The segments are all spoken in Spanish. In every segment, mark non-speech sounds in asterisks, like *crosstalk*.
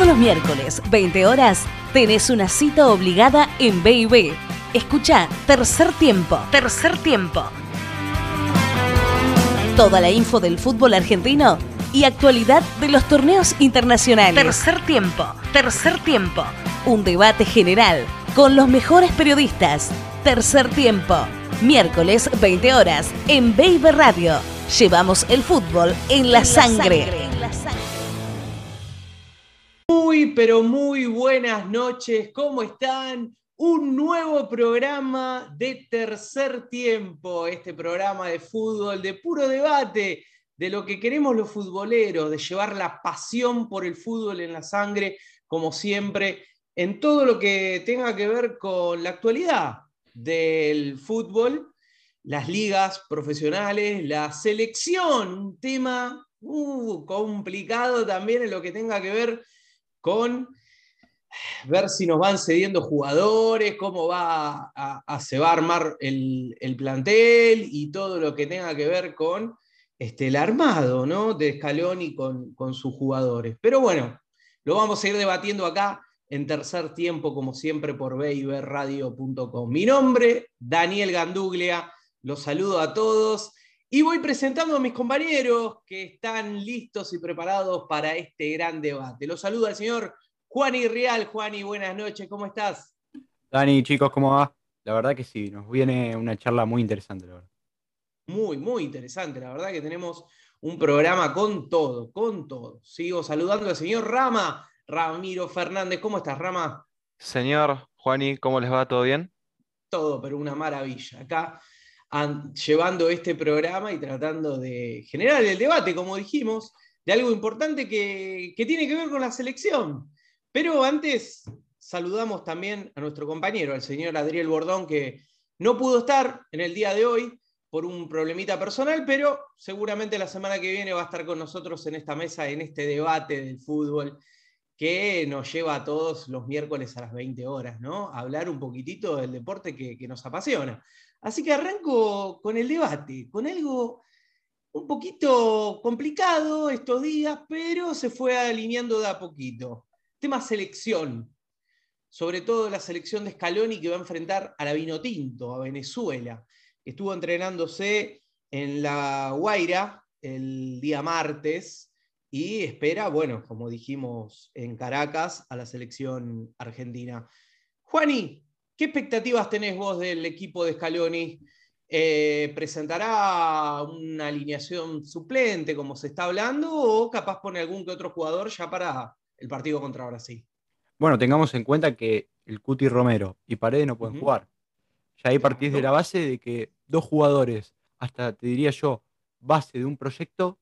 Todos los miércoles, 20 horas, tenés una cita obligada en B&B. Escucha Tercer Tiempo. Tercer Tiempo. Toda la info del fútbol argentino y actualidad de los torneos internacionales. Tercer Tiempo. Tercer Tiempo. Un debate general con los mejores periodistas. Tercer Tiempo. Miércoles 20 horas en Baby Radio. Llevamos el fútbol en la, sangre. Pero muy buenas noches. ¿Cómo están? Un nuevo programa de tercer tiempo. Este programa de fútbol, de puro debate, de lo que queremos los futboleros, de llevar la pasión por el fútbol en la sangre, como siempre, en todo lo que tenga que ver con la actualidad del fútbol, las ligas profesionales, la selección, un tema uh, complicado también en lo que tenga que ver con ver si nos van cediendo jugadores, cómo va a, se va a armar el, plantel y todo lo que tenga que ver con este, el armado ¿no? de Scaloni con, con sus jugadores. Pero bueno, lo vamos a ir debatiendo acá en tercer tiempo, como siempre, por beiberradio.com. Mi nombre, Daniel Ganduglia, los saludo a todos y voy presentando a mis compañeros que están listos y preparados para este gran debate. Los saludo al señor Juani Real. Juani, buenas noches, ¿cómo estás? Dani, chicos, ¿cómo va? La verdad que sí, nos viene una charla muy interesante, la verdad. Muy, muy interesante, la verdad que tenemos un programa con todo, con todo. Sigo saludando al señor Rama, Ramiro Fernández. ¿Cómo estás, Rama? Señor Juani, ¿cómo les va? ¿Todo bien? Todo, pero una maravilla. Acá llevando este programa y tratando de generar el debate, como dijimos, de algo importante que, que tiene que ver con la selección. Pero antes saludamos también a nuestro compañero, al señor Adriel Bordón, que no pudo estar en el día de hoy por un problemita personal, pero seguramente la semana que viene va a estar con nosotros en esta mesa, en este debate del fútbol que nos lleva a todos los miércoles a las 20 horas, ¿no? A hablar un poquitito del deporte que, nos apasiona. Así que arranco con el debate, con algo un poquito complicado estos días, pero se fue alineando de a poquito. Tema selección, sobre todo la selección de Scaloni que va a enfrentar a la Vinotinto, a Venezuela, que estuvo entrenándose en la Guaira el día martes, y espera, bueno, como dijimos en Caracas, a la selección argentina. Juani, ¿qué expectativas tenés vos del equipo de Scaloni? Eh, ¿Presentará una alineación suplente como se está hablando o capaz pone algún que otro jugador ya para el partido contra Brasil? Bueno, tengamos en cuenta que el Cuti Romero y Paredes no pueden jugar. Ya ahí partís de la base de que dos jugadores, hasta te diría yo, base de un proyecto,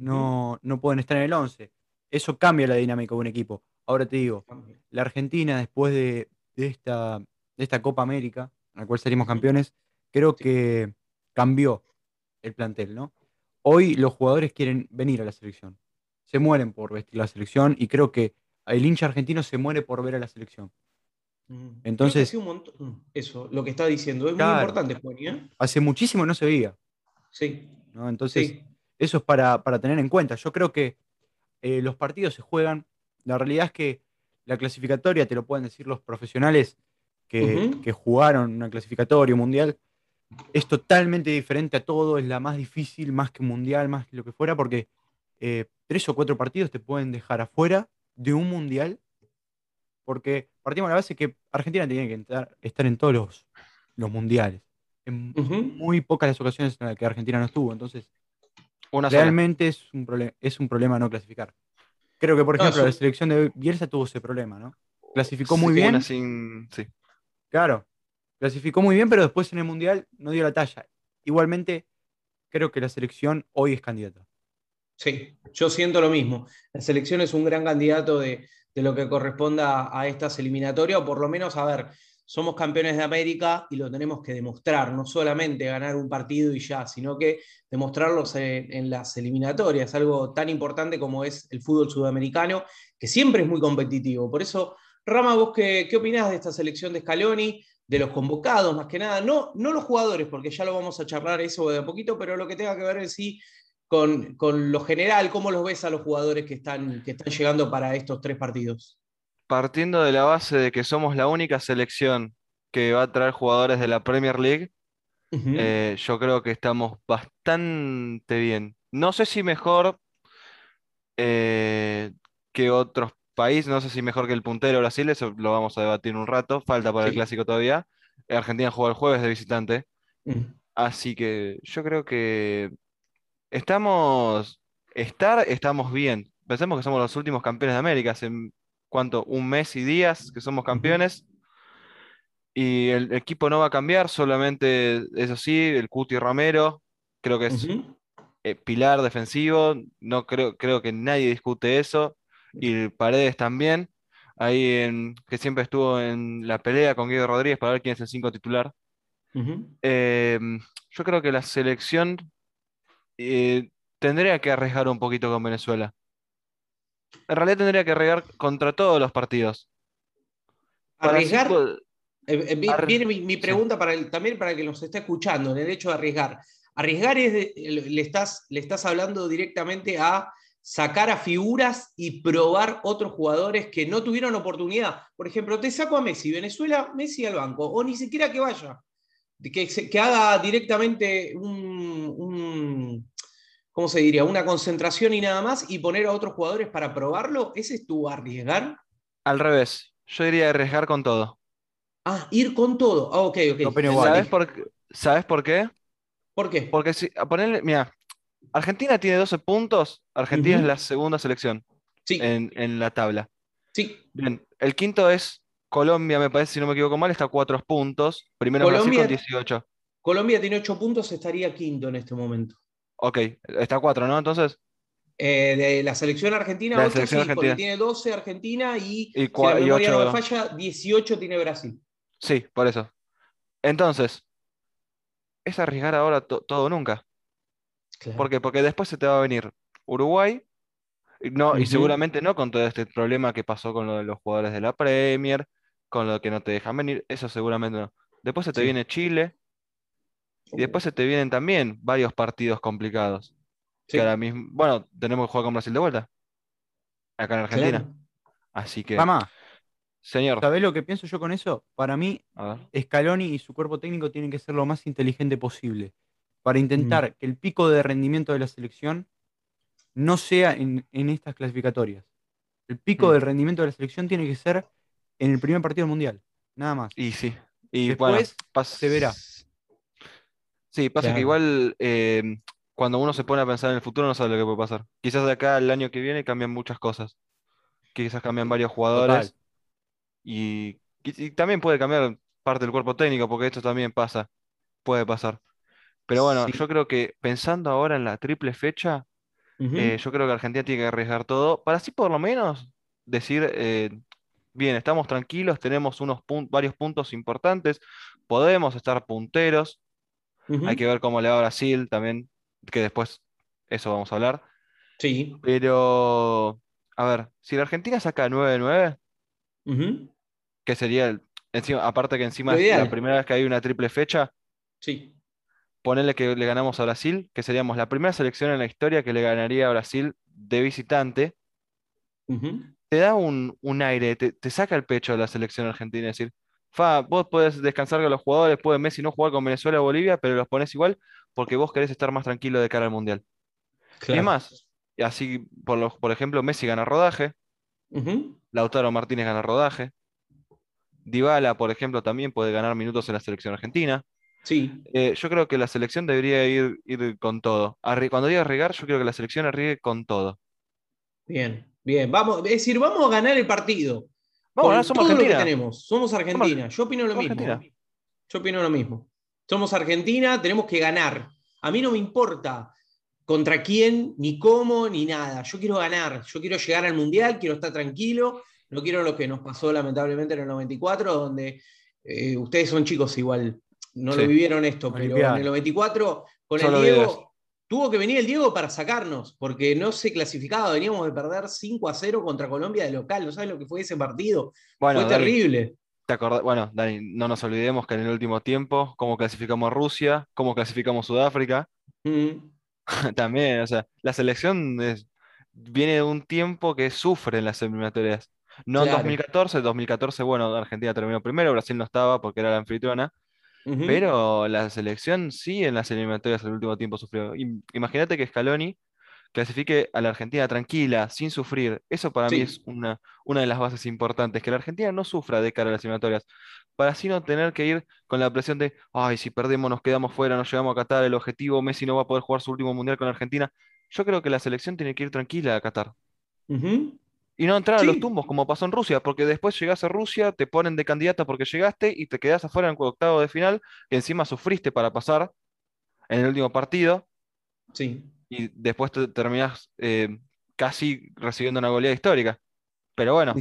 no, no pueden estar en el 11. Eso cambia la dinámica de un equipo. Ahora te digo, la Argentina después de, esta, de esta Copa América, en la cual salimos campeones, creo que cambió el plantel, ¿no? Hoy los jugadores quieren venir a la selección. Se mueren por vestir la selección y creo que el hincha argentino se muere por ver a la selección. Entonces, eso, lo que está diciendo, es muy importante, ¿eh? Hace muchísimo no se veía. Sí. ¿no? Entonces, eso es para, tener en cuenta. Yo creo que eh, los partidos se juegan. La realidad es que la clasificatoria, te lo pueden decir los profesionales que, jugaron una clasificatoria mundial, es totalmente diferente a todo, es la más difícil, más que mundial, más que lo que fuera, porque eh, tres o cuatro partidos te pueden dejar afuera de un mundial, porque partimos de la base que Argentina tiene que estar en todos los, mundiales. En muy pocas las ocasiones en las que Argentina no estuvo, entonces Realmente es un, es un problema no clasificar. Creo que, por ejemplo, la selección de Bielsa tuvo ese problema, ¿no? Clasificó muy bien. sí. Claro, clasificó muy bien, pero después en el Mundial no dio la talla. Igualmente, creo que la selección hoy es candidata. Sí, yo siento lo mismo. La selección es un gran candidato de, de lo que corresponda a estas eliminatorias, o por lo menos, a ver, somos campeones de América y lo tenemos que demostrar, no solamente ganar un partido y ya, sino que demostrarlo en, las eliminatorias, algo tan importante como es el fútbol sudamericano, que siempre es muy competitivo. Por eso, Rama, vos qué, qué opinás de esta selección de Scaloni, de los convocados, más que nada, no, no los jugadores, porque ya lo vamos a charlar eso de a poquito, pero lo que tenga que ver en sí con, lo general, ¿cómo los ves a los jugadores que están, que están llegando para estos tres partidos? Partiendo de la base de que somos la única selección que va a traer jugadores de la Premier League, eh, yo creo que estamos bastante bien. No sé si mejor eh, que otros países, no sé si mejor que el puntero Brasil, eso lo vamos a debatir un rato, falta para el clásico todavía. Argentina juega el jueves de visitante, así que yo creo que estamos, estar, estamos bien. Pensemos que somos los últimos campeones de América, hace cuánto, un mes y días que somos campeones. Y el equipo no va a cambiar, solamente, eso sí, el Cuti Romero, creo que es eh, pilar defensivo, no creo, creo que nadie discute eso, y Paredes también, ahí en, que siempre estuvo en la pelea con Guido Rodríguez para ver quién es el 5 titular. Em, yo creo que la selección eh, tendría que arriesgar un poquito con Venezuela. En realidad tendría que arriesgar contra todos los partidos. Arriesgar. Eh, eh, viene mi, pregunta para también para el que nos esté escuchando, en el hecho de arriesgar. Arriesgar es, le, estás, le estás hablando directamente a sacar a figuras y probar otros jugadores que no tuvieron oportunidad. Por ejemplo, te saco a Messi, Venezuela, Messi al banco, o ni siquiera que vaya, que, que haga directamente un, ¿cómo se diría? Una concentración y nada más y poner a otros jugadores para probarlo. ¿Ese es tu arriesgar? Al revés, yo diría arriesgar con todo. Ah, ir con todo. Ah, ok, ok. ¿Sabes por, qué? ¿Sabes por qué? ¿Por qué? Porque si, a ponerle, mira, Argentina tiene 12 puntos, Argentina es la segunda selección en, la tabla. Sí. Bien, el quinto es Colombia, me parece, si no me equivoco mal, está a 4 puntos. Primero Colombia, con 18. Colombia tiene 8 puntos, estaría quinto en este momento. Ok, está a 4, ¿no? Entonces. Eh, de la selección argentina, la 8, sí, porque tiene 12 Argentina y, y, si la memoria no me falla, 18 tiene Brasil. Sí, por eso. Entonces, es arriesgar ahora todo nunca. ¿Por qué? Porque después se te va a venir Uruguay, y, no, y seguramente no con todo este problema que pasó con lo de los jugadores de la Premier, con lo que no te dejan venir, eso seguramente no. Después se te viene Chile, y después se te vienen también varios partidos complicados. Que ahora mismo, bueno, tenemos que jugar con Brasil de vuelta, acá en Argentina. Así que. Mamá. Señor. ¿Sabés lo que pienso yo con eso? Para mí, Scaloni y su cuerpo técnico tienen que ser lo más inteligente posible para intentar que el pico de rendimiento de la selección no sea en, estas clasificatorias. El pico mm. del rendimiento de la selección tiene que ser en el primer partido del mundial, nada más. Y sí. Y Después se verá. Sí, pasa que igual eh, cuando uno se pone a pensar en el futuro no sabe lo que puede pasar. Quizás de acá al año que viene cambian muchas cosas. Quizás cambian varios jugadores. Y, también puede cambiar parte del cuerpo técnico, porque esto también pasa, puede pasar. Pero bueno, yo creo que pensando ahora en la triple fecha, eh, yo creo que Argentina tiene que arriesgar todo para así por lo menos decir, eh, bien, estamos tranquilos, tenemos unos varios puntos importantes, podemos estar punteros, hay que ver cómo le va a Brasil también, que después eso vamos a hablar. Sí. Pero, a ver, si la Argentina saca 9 de 9, que sería, el, encima, aparte que encima es la primera vez que hay una triple fecha. Sí. Ponerle que le ganamos a Brasil, que seríamos la primera selección en la historia que le ganaría a Brasil de visitante. Te da un, aire, te, saca el pecho de la selección argentina. Es decir, Fa, vos podés descansar con los jugadores, puede Messi no jugar con Venezuela o Bolivia, pero los pones igual porque vos querés estar más tranquilo de cara al Mundial. Y más, así, por, por ejemplo, Messi gana rodaje, Lautaro Martínez gana rodaje. Dybala, por ejemplo, también puede ganar minutos en la selección argentina. Sí. Eh, yo creo que la selección debería ir, ir con todo. cuando diga regar, yo creo que la selección arriesgue con todo. Bien, bien. Vamos, es decir, vamos a ganar el partido. Vamos, somos Argentina. tenemos. Somos Argentina. Yo opino lo mismo. Yo opino lo mismo. Somos Argentina, tenemos que ganar. A mí no me importa contra quién, ni cómo, ni nada. Yo quiero ganar, yo quiero llegar al Mundial, quiero estar tranquilo, no quiero lo que nos pasó lamentablemente en el 94, donde eh, ustedes son chicos igual, no lo vivieron esto, pero en el 94 con el Diego, tuvo que venir el Diego para sacarnos, porque no se clasificaba, veníamos de perder 5 a 0 contra Colombia de local, ¿no sabes lo que fue ese partido? fue terrible. ¿te bueno, Dani, no nos olvidemos que en el último tiempo, cómo clasificamos a Rusia, cómo clasificamos a Sudáfrica. Mm. *laughs* También, o sea, la selección viene de un tiempo que sufre en las eliminatorias. No en 2014, 2014, bueno, Argentina terminó primero, Brasil no estaba porque era la anfitriona, pero la selección sí en las eliminatorias el último tiempo sufrió. Imagínate que Scaloni clasifique a la Argentina tranquila, sin sufrir. Eso para mí es una, una de las bases importantes, que la Argentina no sufra de cara a las eliminatorias, para así no tener que ir con la presión de, ay, si perdemos nos quedamos fuera, nos llegamos a Qatar, el objetivo, Messi no va a poder jugar su último mundial con Argentina. Yo creo que la selección tiene que ir tranquila a Qatar. Y no entrar a los tumbos como pasó en Rusia, porque después llegas a Rusia, te ponen de candidata porque llegaste y te quedas afuera en el octavo de final, que encima sufriste para pasar en el último partido. Sí y después te terminas eh, casi recibiendo una goleada histórica. Pero bueno.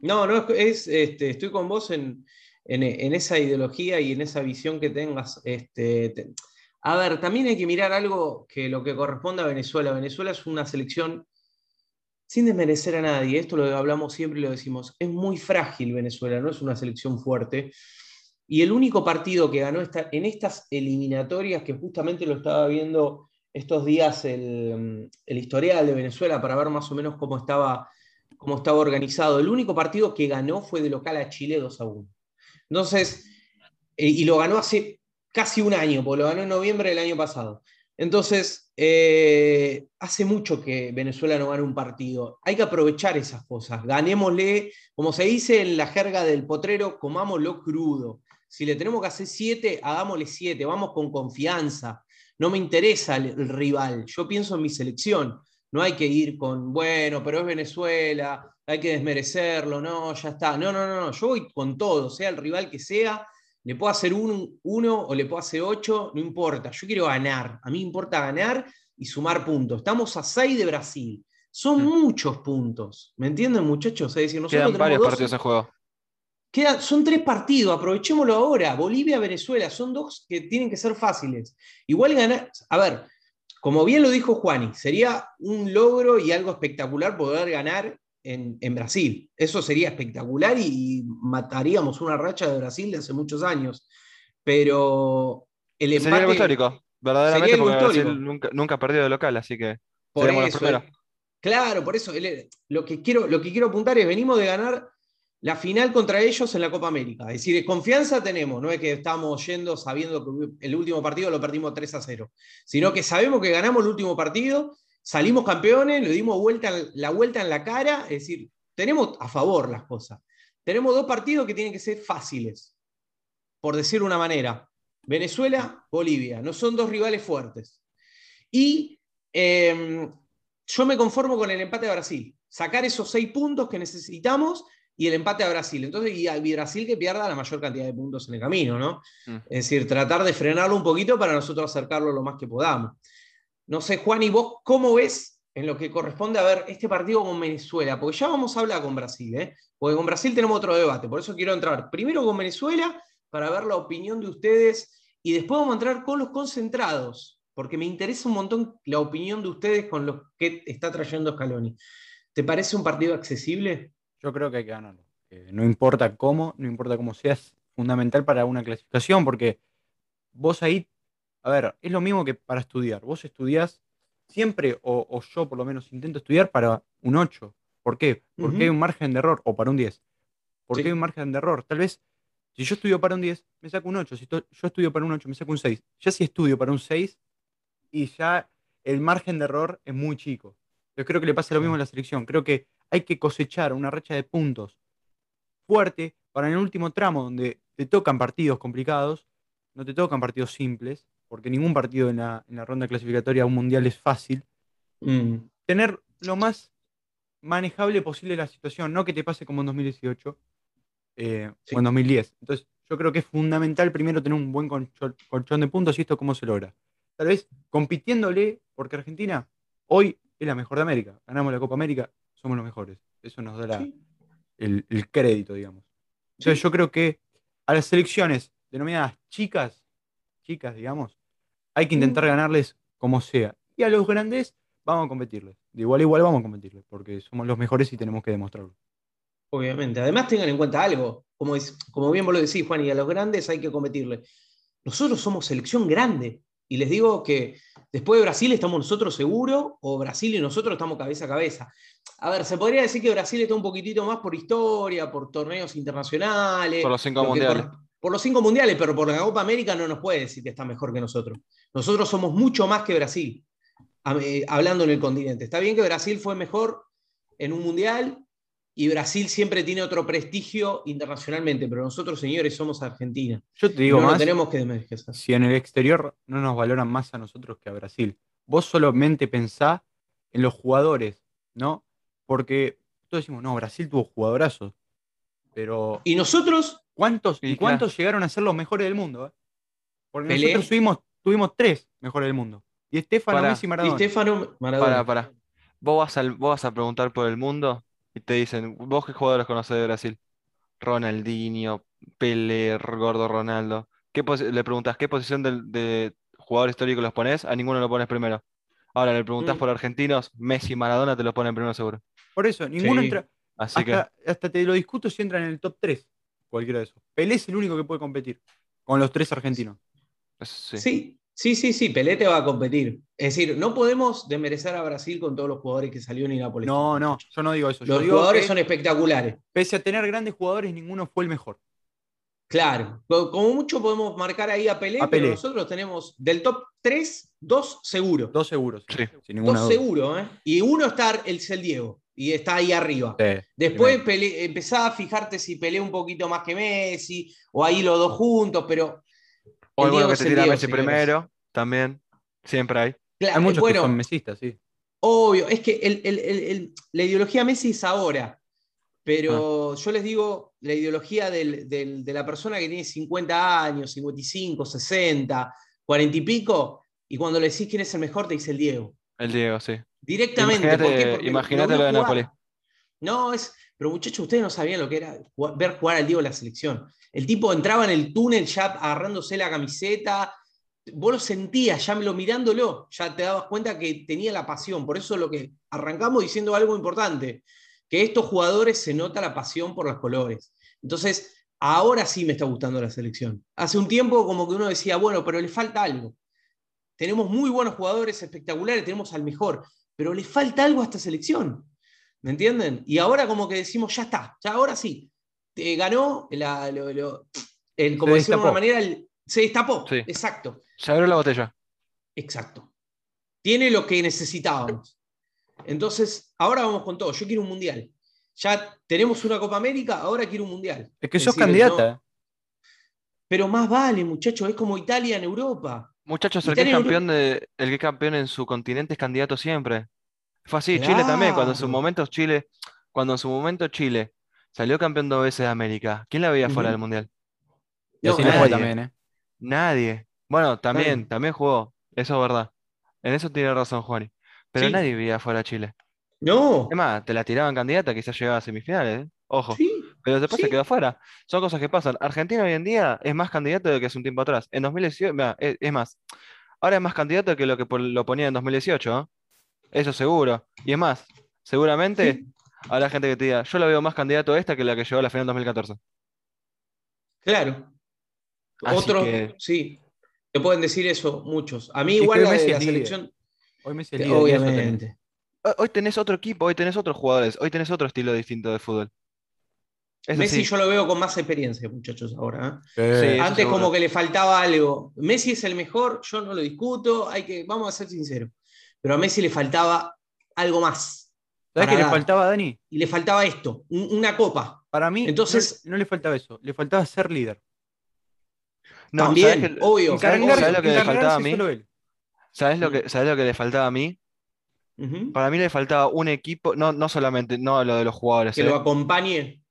No, no, es, este, estoy con vos en, esa ideología y en esa visión que tengas. Este, a ver, también hay que mirar algo que lo que corresponde a Venezuela. Venezuela es una selección, sin desmerecer a nadie, esto lo hablamos siempre y lo decimos, es muy frágil Venezuela, no es una selección fuerte. Y el único partido que ganó en estas eliminatorias, que justamente lo estaba viendo estos días el, historial de Venezuela para ver más o menos cómo estaba, cómo estaba organizado. El único partido que ganó fue de local a Chile 2 a 1. Entonces, eh, y lo ganó hace casi un año, porque lo ganó en noviembre del año pasado. Entonces, eh, hace mucho que Venezuela no gana un partido. Hay que aprovechar esas cosas. Ganémosle, como se dice en la jerga del potrero, comámoslo crudo. Si le tenemos que hacer siete, hagámosle siete. Vamos con confianza no me interesa el, rival, yo pienso en mi selección. No hay que ir con, bueno, pero es Venezuela, hay que desmerecerlo, no, ya está. No, no, no, no, yo voy con todo, sea el rival que sea, le puedo hacer un, uno o le puedo hacer ocho, no importa, yo quiero ganar, a mí me importa ganar y sumar puntos. Estamos a seis de Brasil, son mm. muchos puntos, ¿me entienden muchachos? Es decir, nosotros Quedan varios partidos en juego son tres partidos, aprovechémoslo ahora. Bolivia, Venezuela, son dos que tienen que ser fáciles. Igual ganar, a ver, como bien lo dijo Juani, sería un logro y algo espectacular poder ganar en, Brasil. Eso sería espectacular y, mataríamos una racha de Brasil de hace muchos años. Pero el empate... Sería algo histórico, verdaderamente, porque Brasil nunca, nunca ha perdido de local, así que por eso, Claro, por eso lo, que quiero, lo que quiero apuntar es, venimos de ganar la final contra ellos en la Copa América. Es decir, confianza tenemos, no es que estamos yendo sabiendo que el último partido lo perdimos 3 a 0, sino que sabemos que ganamos el último partido, salimos campeones, le dimos vuelta, la vuelta en la cara, es decir, tenemos a favor las cosas. Tenemos dos partidos que tienen que ser fáciles, por decir una manera. Venezuela, Bolivia, no son dos rivales fuertes. Y em, yo me conformo con el empate de Brasil, sacar esos seis puntos que necesitamos y el empate a Brasil. Entonces, y, Brasil que pierda la mayor cantidad de puntos en el camino, ¿no? Mm. Es decir, tratar de frenarlo un poquito para nosotros acercarlo lo más que podamos. No sé, Juan, ¿y vos cómo ves en lo que corresponde a ver este partido con Venezuela? Porque ya vamos a hablar con Brasil, ¿eh? Porque con Brasil tenemos otro debate, por eso quiero entrar primero con Venezuela para ver la opinión de ustedes y después vamos a entrar con los concentrados, porque me interesa un montón la opinión de ustedes con lo que está trayendo Scaloni. ¿Te parece un partido accesible? Yo creo que hay que ganarlo. no importa cómo, no importa cómo sea, es fundamental para una clasificación, porque vos ahí, a ver, es lo mismo que para estudiar. Vos estudiás siempre, o, yo por lo menos intento estudiar para un 8. ¿Por qué? Porque hay un margen de error, o para un 10. Porque qué hay un margen de error. Tal vez, si yo estudio para un 10, me saco un 8. Si yo estudio para un 8, me saco un 6. Ya si estudio para un 6, y ya el margen de error es muy chico. Yo creo que le pasa lo mismo a la selección. Creo que hay que cosechar una racha de puntos fuerte para en el último tramo donde te tocan partidos complicados, no te tocan partidos simples, porque ningún partido en la, ronda clasificatoria a un mundial es fácil, mm. tener lo más manejable posible la situación, no que te pase como en 2018 eh, o en 2010. Entonces, yo creo que es fundamental primero tener un buen colchón de puntos y esto cómo se logra. Tal vez compitiéndole, porque Argentina hoy es la mejor de América. Ganamos la Copa América, somos los mejores. Eso nos da el, crédito, digamos. Entonces yo creo que a las selecciones denominadas chicas, chicas, digamos, hay que intentar mm. ganarles como sea. Y a los grandes vamos a competirles. De igual a igual vamos a competirles, porque somos los mejores y tenemos que demostrarlo. Obviamente. Además tengan en cuenta algo, como, como bien vos lo decís, Juan, y a los grandes hay que competirles. Nosotros somos selección grande. Y les digo que después de Brasil estamos nosotros seguros, o Brasil y nosotros estamos cabeza a cabeza. A ver, se podría decir que Brasil está un poquitito más por historia, por torneos internacionales. Por los cinco mundiales. Por, los cinco mundiales, pero por la Copa América no nos puede decir que está mejor que nosotros. Nosotros somos mucho más que Brasil, hablando en el continente. Está bien que Brasil fue mejor en un mundial, y Brasil siempre tiene otro prestigio internacionalmente, pero nosotros, señores, somos Argentina. Yo te digo no más, tenemos que si en el exterior no nos valoran más a nosotros que a Brasil, vos solamente pensá en los jugadores, ¿no? Porque todos decimos, no, Brasil tuvo jugadorazos, pero... ¿Y nosotros? ¿Cuántos, ¿y cuántos llegaron a ser los mejores del mundo? Eh? Porque nosotros tuvimos, tuvimos tres mejores del mundo. Y Estefano, Messi y Maradona. Y Estefano, Maradona. Para, para. ¿Vos vas, a, ¿Vos vas a preguntar por el mundo? Y te dicen, ¿vos qué jugadores conoces de Brasil? Ronaldinho, Pelé, Gordo Ronaldo. ¿Qué le preguntas qué posición de, jugador histórico los pones? A ninguno lo pones primero. Ahora le preguntas mm. por argentinos, Messi y Maradona te los ponen primero seguro. Por eso, ninguno entra. Así hasta, que... hasta te lo discuto si entra en el top 3, cualquiera de esos. Pelé es el único que puede competir con los tres argentinos. sí. Sí, sí, sí, Pelé te va a competir. Es decir, no podemos desmerecer a Brasil con todos los jugadores que salieron y Nápoles. No, no, yo no digo eso. Los jugadores son espectaculares. Pese a tener grandes jugadores, ninguno fue el mejor. Claro, como mucho podemos marcar ahí a Pelé, pero nosotros tenemos del top 3, dos seguros. Dos seguros, sí. Sin dos seguros, ¿eh? Y uno está el, el Diego, y está ahí arriba. Después empezá a fijarte si Pelé un poquito más que Messi, o ahí los dos juntos, pero o bueno que te tira Messi primero, también. Siempre hay. hay muchos que son mesistas, sí. Obvio, es que la ideología Messi es ahora. Pero ah. yo les digo, la ideología de la persona que tiene 50 años, 55, 60, 40 y pico, y cuando le decís quién es el mejor, te dice el Diego. El Diego, sí. Directamente. Imagínate lo de Nápoles. No, es. Pero muchachos, ustedes no sabían lo que era ver jugar al Diego en la selección. El tipo entraba en el túnel ya agarrándose la camiseta. Vos lo sentías, ya lo mirándolo, ya te dabas cuenta que tenía la pasión. Por eso lo que arrancamos diciendo algo importante, que estos jugadores se nota la pasión por los colores. Entonces, ahora sí me está gustando la selección. Hace un tiempo como que uno decía, bueno, pero le falta algo. Tenemos muy buenos jugadores espectaculares, tenemos al mejor, pero le falta algo a esta selección. ¿Me entienden? Y ahora como que decimos, ya está, ya ahora sí. Eh, ganó, la, el, como decirlo de una manera, se destapó. Exacto. Se abrió la botella. Exacto. Tiene lo que necesitábamos. Entonces, ahora vamos con todo. Yo quiero un mundial. Ya tenemos una Copa América, ahora quiero un mundial. Es que sos candidata. Pero más vale, muchachos, es como Italia en Europa. Muchachos, el que, es campeón de, el que campeón en su continente es candidato siempre. Fue así, Chile también, cuando en su momento Chile, cuando en su momento Chile salió campeón dos veces de América, ¿quién la veía fuera del Mundial? Y así nadie. también, ¿eh? Nadie. Bueno, también, también jugó, eso es verdad. En eso tiene razón Juani. Pero nadie veía fuera a Chile. No. Es más, te la tiraban candidata, quizás llegaba a semifinales, ¿eh? Ojo. Pero después se quedó fuera. Son cosas que pasan. Argentina hoy en día es más candidato de lo que hace un tiempo atrás. En 2018, es, más, ahora es más candidato que lo que lo ponía en 2018, ¿eh? Eso seguro. Y es más, seguramente habrá gente que te diga, yo la veo más candidato a esta que la que llegó a la final 2014. Claro. Otros, sí, te pueden decir eso muchos. A mí igual la, la selección... Hoy Messi es Obviamente. Hoy tenés otro equipo, hoy tenés otros jugadores, hoy tenés otro estilo distinto de fútbol. Messi yo lo veo con más experiencia, muchachos, ahora. ¿eh? Antes como que le faltaba algo. Messi es el mejor, yo no lo discuto, hay que, vamos a ser sinceros. Pero a Messi le faltaba algo más. ¿Sabes qué le faltaba a Dani? Y le faltaba esto, una copa. Para mí, Entonces, no, le faltaba eso, le faltaba ser líder. No, también, obvio. ¿Sabes, lo que le faltaba a mí? ¿Sabes lo, que, ¿Sabes lo que le faltaba a mí? Para mí le faltaba un equipo, no, no solamente no lo de los jugadores. Que lo eh. acompañe.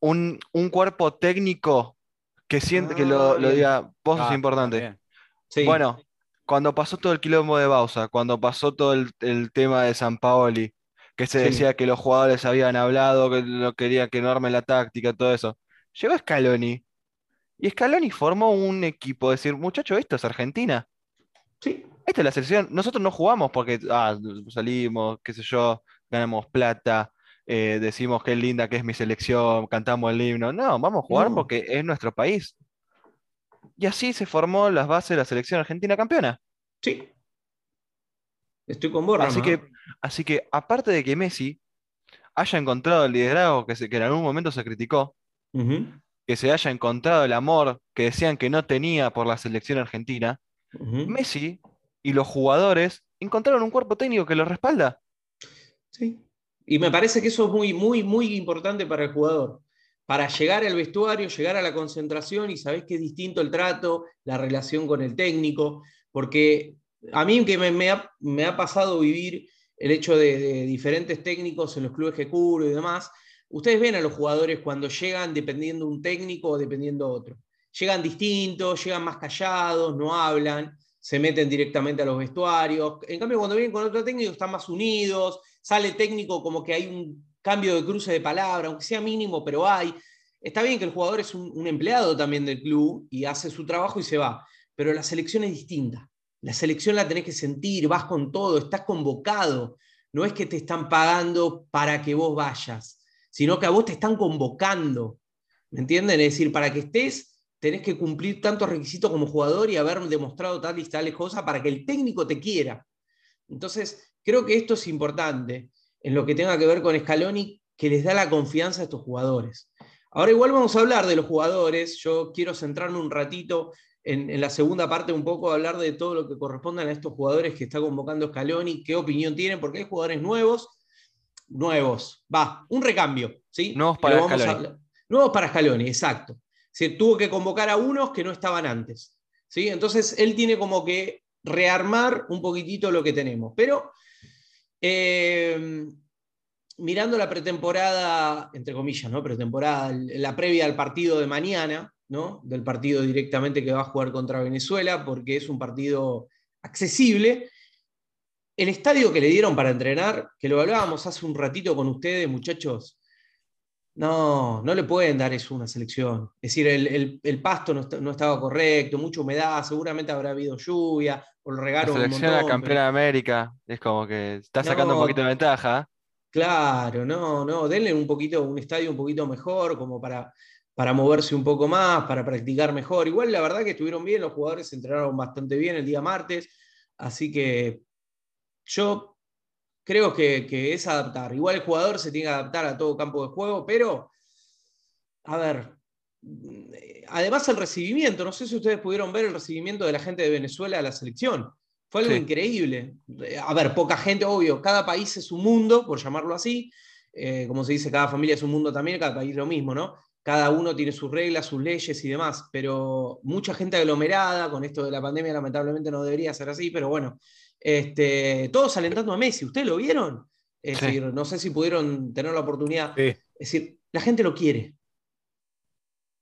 Un, cuerpo técnico que siente que lo, ah, diga, vos es ah, importante. Bueno, cuando pasó todo el quilombo de Bausa, cuando pasó todo el, tema de San Paoli, que se decía que los jugadores habían hablado, que no quería que no arme la táctica, todo eso. Llegó Scaloni. Y Scaloni formó un equipo, decir, muchacho, esto es Argentina. Sí. Esta es la selección. Nosotros no jugamos porque ah, salimos, qué sé yo, ganamos plata, eh, decimos qué linda que es mi selección, cantamos el himno. No, vamos a jugar porque es nuestro país. Y así se formó las bases de la selección argentina campeona. Sí. Estoy con vos, Así que, así que, aparte de que Messi haya encontrado el liderazgo que, que en algún momento se criticó, que se haya encontrado el amor que decían que no tenía por la selección argentina, Messi y los jugadores encontraron un cuerpo técnico que lo respalda. Sí. Y me parece que eso es muy, muy, muy importante para el jugador. Para llegar al vestuario, llegar a la concentración y sabés que es distinto el trato, la relación con el técnico, porque a mí que me, ha, pasado vivir el hecho de, diferentes técnicos en los clubes que cubro y demás, ustedes ven a los jugadores cuando llegan dependiendo un técnico o dependiendo otro. Llegan distintos, llegan más callados, no hablan, se meten directamente a los vestuarios. En cambio, cuando vienen con otro técnico están más unidos, sale técnico como que hay un cambio de cruce de palabra, aunque sea mínimo, pero hay. Está bien que el jugador es un, empleado también del club y hace su trabajo y se va, pero la selección es distinta. La selección la tenés que sentir, vas con todo, estás convocado. No es que te están pagando para que vos vayas, sino que a vos te están convocando. ¿Me entienden? Es decir, para que estés, tenés que cumplir tantos requisitos como jugador y haber demostrado tales y tales cosas para que el técnico te quiera. Entonces, creo que esto es importante en lo que tenga que ver con Scaloni, que les da la confianza a estos jugadores. Ahora igual vamos a hablar de los jugadores. Yo quiero centrarme un ratito en, la segunda parte un poco hablar de todo lo que corresponde a estos jugadores que está convocando Scaloni, qué opinión tienen, porque hay jugadores nuevos, nuevos, va, un recambio, ¿sí? Nuevos para Scaloni. nuevos para Scaloni, exacto. Se tuvo que convocar a unos que no estaban antes, ¿sí? Entonces él tiene como que rearmar un poquitito lo que tenemos, pero eh, mirando la pretemporada, entre comillas, ¿no? Pretemporada, la previa al partido de mañana, del partido directamente que va a jugar contra Venezuela, porque es un partido accesible. El estadio que le dieron para entrenar, que lo hablábamos hace un ratito con ustedes, muchachos, no, no le pueden dar eso a una selección. Es decir, el, pasto no, estaba correcto, mucha humedad, seguramente habrá habido lluvia, o lo regaron La selección un campeona de América, es como que está sacando un poquito de ventaja. Claro, no, no, denle un poquito, un estadio un poquito mejor, como para, para moverse un poco más, para practicar mejor. Igual la verdad que estuvieron bien, los jugadores se entrenaron bastante bien el día martes, así que yo creo que, es adaptar. Igual el jugador se tiene que adaptar a todo campo de juego, pero, a ver, además el recibimiento, no sé si ustedes pudieron ver el recibimiento de la gente de Venezuela a la selección. Fue algo increíble. A ver, poca gente, obvio, cada país es un mundo, por llamarlo así. Eh, como se dice, cada familia es un mundo también, cada país lo mismo, ¿no? cada uno tiene sus reglas, sus leyes y demás, pero mucha gente aglomerada, con esto de la pandemia lamentablemente no debería ser así, pero bueno, este, todos alentando a Messi, ¿ustedes lo vieron? Es decir, no sé si pudieron tener la oportunidad. Es decir, la gente lo quiere.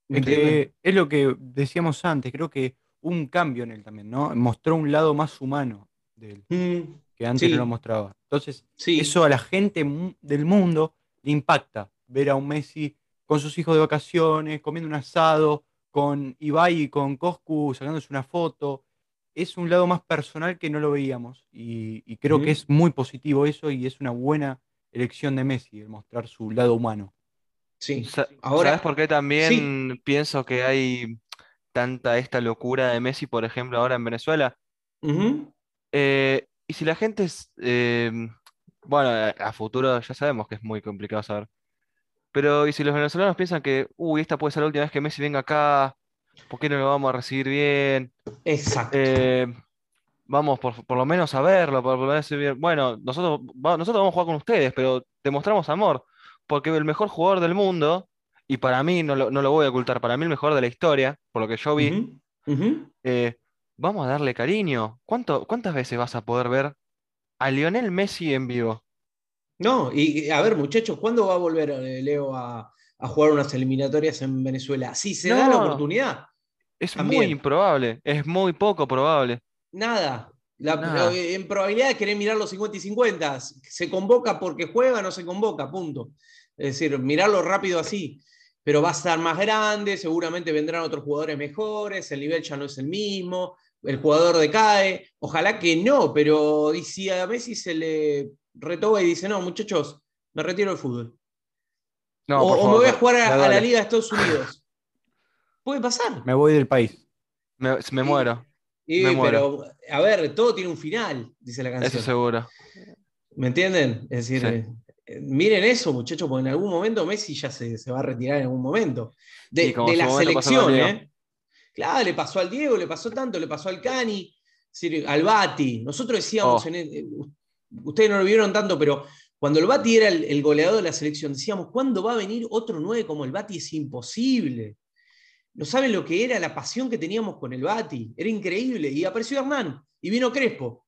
es lo que decíamos antes, creo que un cambio en él también, ¿no? Mostró un lado más humano de él, mm, que antes no lo mostraba. Entonces, eso a la gente del mundo le impacta, ver a un Messi con sus hijos de vacaciones, comiendo un asado, con Ibai y con Coscu sacándose una foto. Es un lado más personal que no lo veíamos y, creo que es muy positivo eso y es una buena elección de Messi, el mostrar su lado humano. Sí. Ahora, ¿Sabes por qué también pienso que hay tanta esta locura de Messi, por ejemplo, ahora en Venezuela? Eh, y si la gente es, eh, bueno, a futuro ya sabemos que es muy complicado saber, pero y si los venezolanos piensan que, uy, esta puede ser la última vez que Messi venga acá, ¿por qué no lo vamos a recibir bien? Exacto. Eh, vamos por, lo menos a verlo, por, lo menos bien. Bueno, nosotros, nosotros vamos a jugar con ustedes, pero demostramos amor, porque el mejor jugador del mundo, y para mí, no lo, voy a ocultar, para mí el mejor de la historia, por lo que yo vi, eh, vamos a darle cariño. ¿Cuánto, ¿Cuántas veces vas a poder ver a Lionel Messi en vivo? No, y a ver, muchachos, ¿cuándo va a volver eh, Leo a, jugar unas eliminatorias en Venezuela? Si se da la oportunidad. Es muy improbable, es muy poco probable. Nada. En probabilidad de querer mirar los 50 y 50. Se convoca porque juega, no se convoca, punto. Es decir, mirarlo rápido así. Pero va a estar más grande, seguramente vendrán otros jugadores mejores, el nivel ya no es el mismo, el jugador decae. Ojalá que no, pero y si a Messi se le retoba y dice, no, muchachos, me retiro del fútbol. O, me voy a jugar a, la Liga de Estados Unidos. Puede pasar. Me voy del país. Me, muero. pero, a ver, todo tiene un final, dice la canción. Eso seguro. ¿Me entienden? Es decir, eh, miren eso, muchachos, porque en algún momento Messi ya se, va a retirar en algún momento. De, la selección, ¿eh? Claro, le pasó al Diego, le pasó tanto, le pasó al Cani, al Bati. Nosotros decíamos, oh. e, ustedes no lo vieron tanto, pero cuando el Bati era el, goleador de la selección, decíamos, ¿cuándo va a venir otro 9 como el Bati? Es imposible. No saben lo que era la pasión que teníamos con el Bati. Era increíble. Y apareció Hernán y vino Crespo.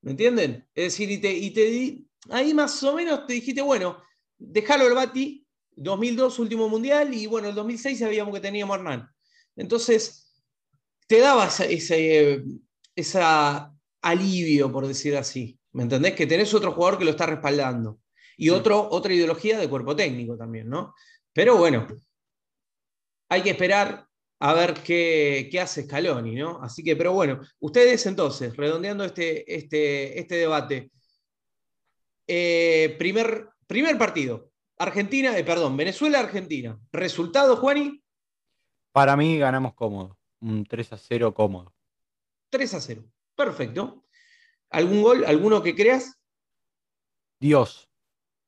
¿Me entienden? Es decir, y te, y ahí más o menos te dijiste, bueno, déjalo el Bati, 2002 último mundial, y bueno, el 2006 sabíamos que teníamos Hernán. Entonces, te daba ese, ese alivio, por decir así. ¿Me entendés? Que tenés otro jugador que lo está respaldando. Y otro, otra ideología de cuerpo técnico también, ¿no? Pero bueno, hay que esperar a ver qué, hace Scaloni, ¿no? Así que, pero bueno, ustedes entonces, redondeando este, este, este debate, eh, primer, primer partido, Argentina, eh, perdón, Venezuela-Argentina. ¿Resultado, Juani? Para mí ganamos cómodo, un 3 a 0 cómodo. 3 a 0, perfecto. ¿Algún gol? ¿Alguno que creas? Dios.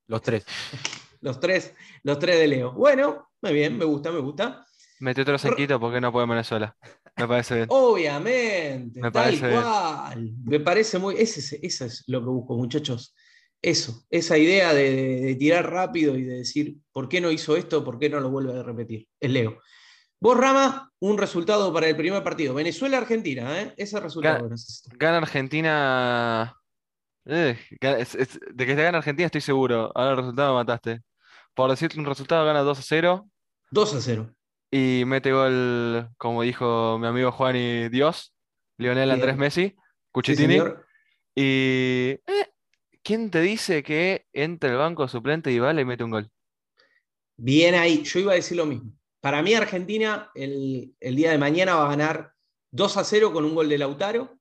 Los tres. *laughs* los tres, los tres de Leo. Bueno, muy bien, me gusta, me gusta. Mete otro sequito porque no puede Venezuela. Me parece bien. Obviamente, me tal cual. Me parece muy. Ese, eso es lo que busco, muchachos. Eso, esa idea de, tirar rápido y de decir, ¿por qué no hizo esto? ¿Por qué no lo vuelve a repetir? Es Leo. Vos, Rama, un resultado para el primer partido. Venezuela-Argentina, ¿eh? Ese resultado. Gana, Argentina. Eh, de que te gana Argentina estoy seguro. Ahora el resultado mataste. Por decirte un resultado, gana 2 a 0. 2 a 0. Y mete gol, como dijo mi amigo Juan y Dios, Lionel Andrés Messi, Cuchitini. y. Eh, ¿Quién te dice que entre el banco suplente y vale y mete un gol? Bien ahí, yo iba a decir lo mismo. Para mí, Argentina el, día de mañana va a ganar 2 a 0 con un gol de Lautaro,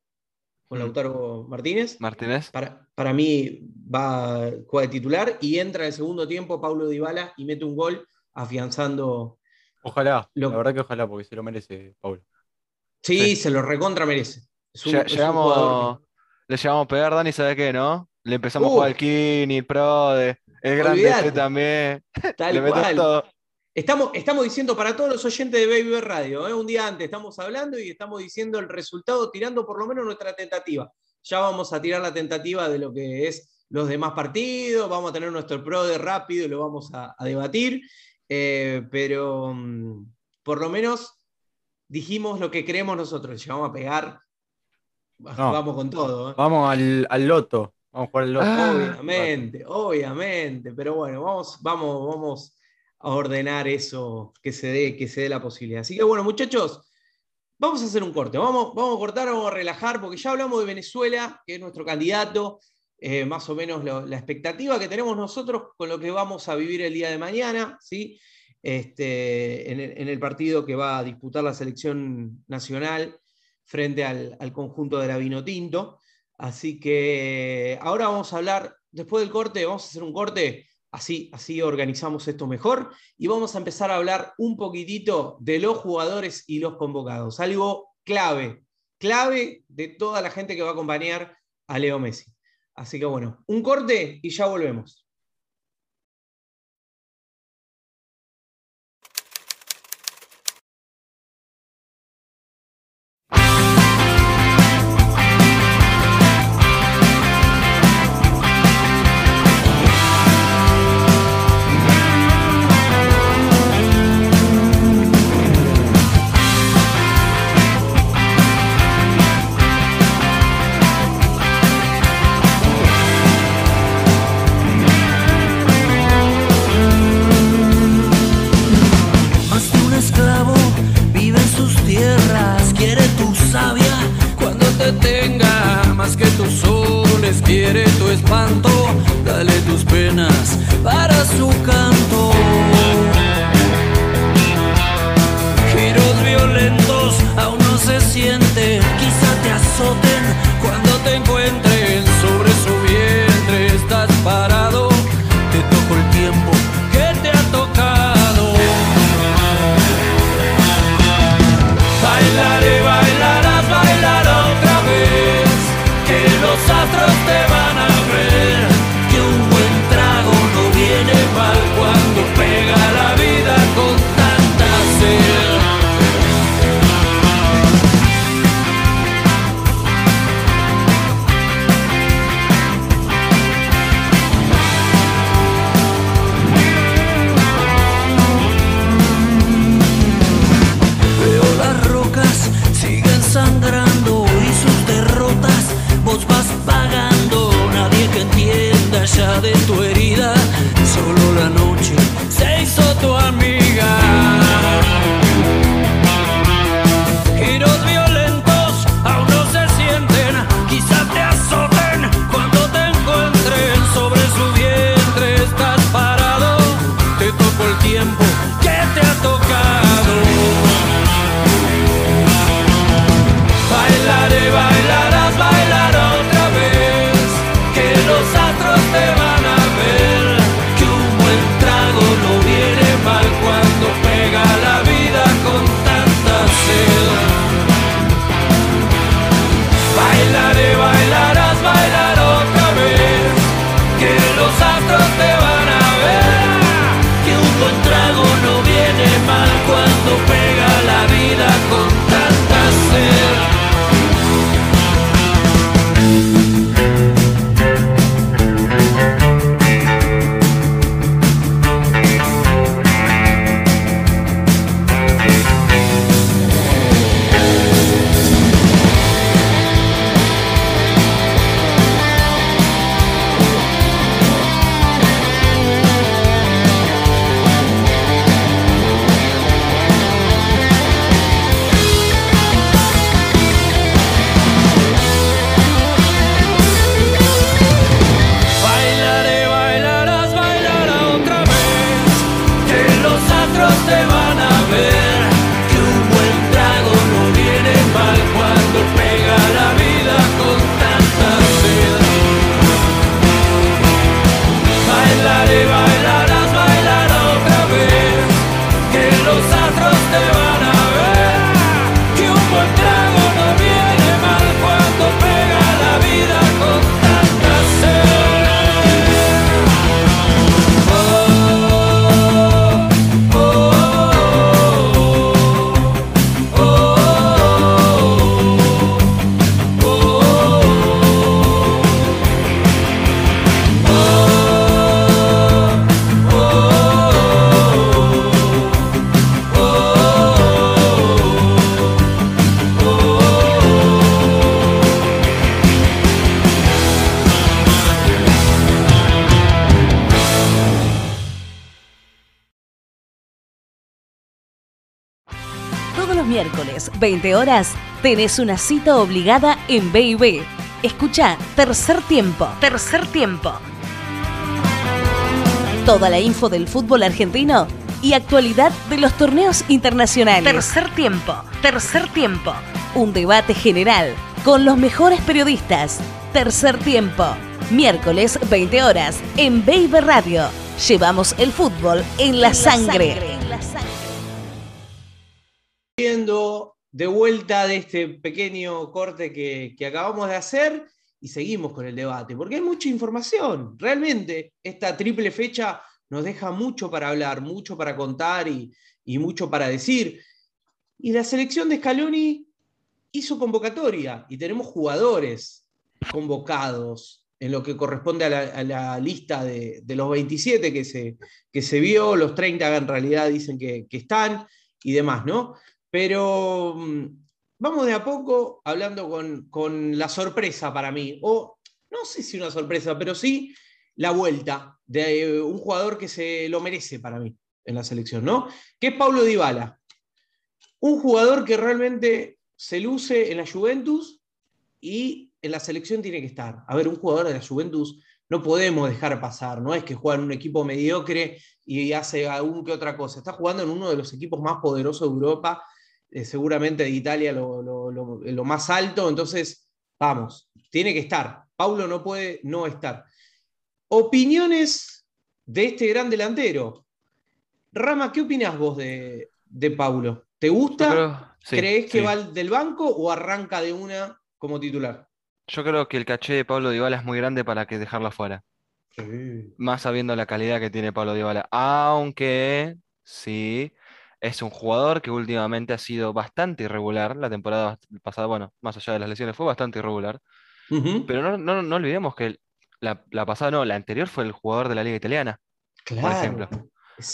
con mm. Lautaro Martínez. Martínez. Para, para mí va a jugar de titular y entra en el segundo tiempo Paulo Dybala y mete un gol afianzando. Ojalá, la verdad que ojalá, porque se lo merece Paulo. Sí, se lo recontra merece. llegamos, le llevamos a pegar, Dani, ¿sabes qué, no? Le empezamos a jugar al Kini, el Pro, el grande también. Tal *laughs* le cual. Todo. Estamos, estamos diciendo para todos los oyentes de Baby Radio, ¿eh? un día antes estamos hablando y estamos diciendo el resultado, tirando por lo menos nuestra tentativa. Ya vamos a tirar la tentativa de lo que es los demás partidos, vamos a tener nuestro pro de rápido y lo vamos a, debatir, eh, pero mm, por lo menos dijimos lo que creemos nosotros, llegamos a pegar, vamos con todo. ¿eh? Vamos al, al, loto, vamos a jugar al loto. obviamente, obviamente, pero bueno, vamos, vamos, vamos a ordenar eso, que se dé, que se dé la posibilidad. Así que bueno, muchachos, vamos a hacer un corte. Vamos, vamos a cortar, vamos a relajar, porque ya hablamos de Venezuela, que es nuestro candidato, eh, más o menos la expectativa que tenemos nosotros con lo que vamos a vivir el día de mañana, ¿sí? Este, en, el, partido que va a disputar la selección nacional frente al, conjunto de la Vino Tinto. Así que ahora vamos a hablar, después del corte, vamos a hacer un corte Así, así organizamos esto mejor y vamos a empezar a hablar un poquitito de los jugadores y los convocados. Algo clave, clave de toda la gente que va a acompañar a Leo Messi. Así que bueno, un corte y ya volvemos. 20 horas, tenés una cita obligada en B&B. Escucha Tercer Tiempo. Tercer Tiempo. Toda la info del fútbol argentino y actualidad de los torneos internacionales. Tercer Tiempo. Tercer Tiempo. Un debate general con los mejores periodistas. Tercer Tiempo. Miércoles 20 horas en Baby Radio. Llevamos el fútbol en la, sangre. Viendo de vuelta de este pequeño corte que, acabamos de hacer y seguimos con el debate, porque hay mucha información. Realmente esta triple fecha nos deja mucho para hablar, mucho para contar y, y mucho para decir. Y la selección de Scaloni hizo convocatoria y tenemos jugadores convocados en lo que corresponde a la, lista de, los 27 que se, que se vio, los 30 en realidad dicen que, están y demás, ¿no? Pero mm, vamos de a poco hablando con, la sorpresa para mí, o no sé si una sorpresa, pero sí la vuelta de un jugador que se lo merece para mí en la selección, ¿no? Que es Pablo Dybala. Un jugador que realmente se luce en la Juventus y en la selección tiene que estar. A ver, un jugador de la Juventus no podemos dejar pasar, no es que juega en un equipo mediocre y hace aún que otra cosa, está jugando en uno de los equipos más poderosos de Europa, eh, seguramente de Italia lo, más alto, entonces, vamos, tiene que estar. Paulo no puede no estar. Opiniones de este gran delantero. Rama, ¿qué opinas vos de, Paulo? ¿Te gusta? ¿Crees que va del banco o arranca de una como titular? Yo creo que el caché de Pablo Dybala es muy grande para que dejarlo afuera. Más sabiendo la calidad que tiene Pablo Dybala. Aunque sí, es un jugador que últimamente ha sido bastante irregular. La temporada pasada, bueno, más allá de las lesiones, fue bastante irregular. Pero no, olvidemos que la, pasada, no, la anterior fue el jugador de la Liga Italiana, por ejemplo.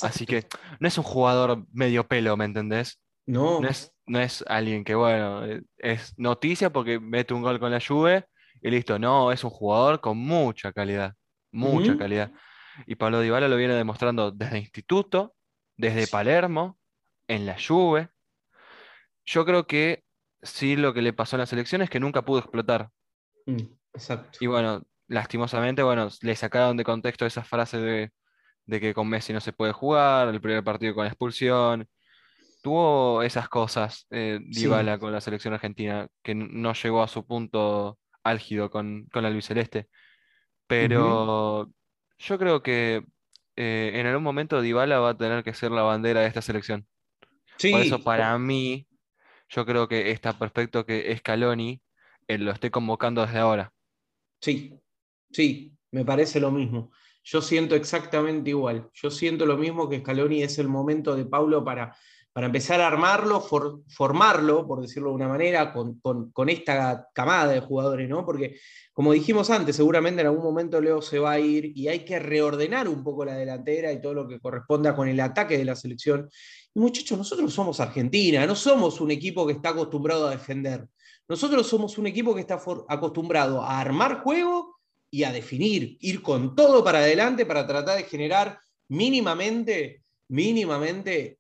Así que no es un jugador medio pelo, ¿me entendés? No. No es, alguien que, bueno, eh, es noticia porque mete un gol con la Juve y listo. No, es un jugador con mucha calidad. Mucha calidad. Y Pablo Dybala lo viene demostrando desde instituto, desde Palermo, en la Juve. Yo creo que sí lo que le pasó en la selección es que nunca pudo explotar. Mm, exacto. Y bueno, lastimosamente, bueno, le sacaron de contexto esa frase de, de que con Messi no se puede jugar, el primer partido con expulsión tuvo esas cosas eh, Dybala con la selección argentina, que no llegó a su punto álgido con, con la Celeste. Pero yo creo que eh, en algún momento Dybala va a tener que ser la bandera de esta selección. Por eso, para mí, yo creo que está perfecto que Scaloni él lo esté convocando desde ahora. Sí, sí, me parece lo mismo. Yo siento exactamente igual. Yo siento lo mismo que Scaloni es el momento de Paulo para para empezar a armarlo, formarlo, por decirlo de una manera, con, esta camada de jugadores, ¿no? Porque, como dijimos antes, seguramente en algún momento Leo se va a ir y hay que reordenar un poco la delantera y todo lo que corresponda con el ataque de la selección. Y muchachos, nosotros somos Argentina, no somos un equipo que está acostumbrado a defender. Nosotros somos un equipo que está acostumbrado a armar juego y a definir, ir con todo para adelante para tratar de generar mínimamente, mínimamente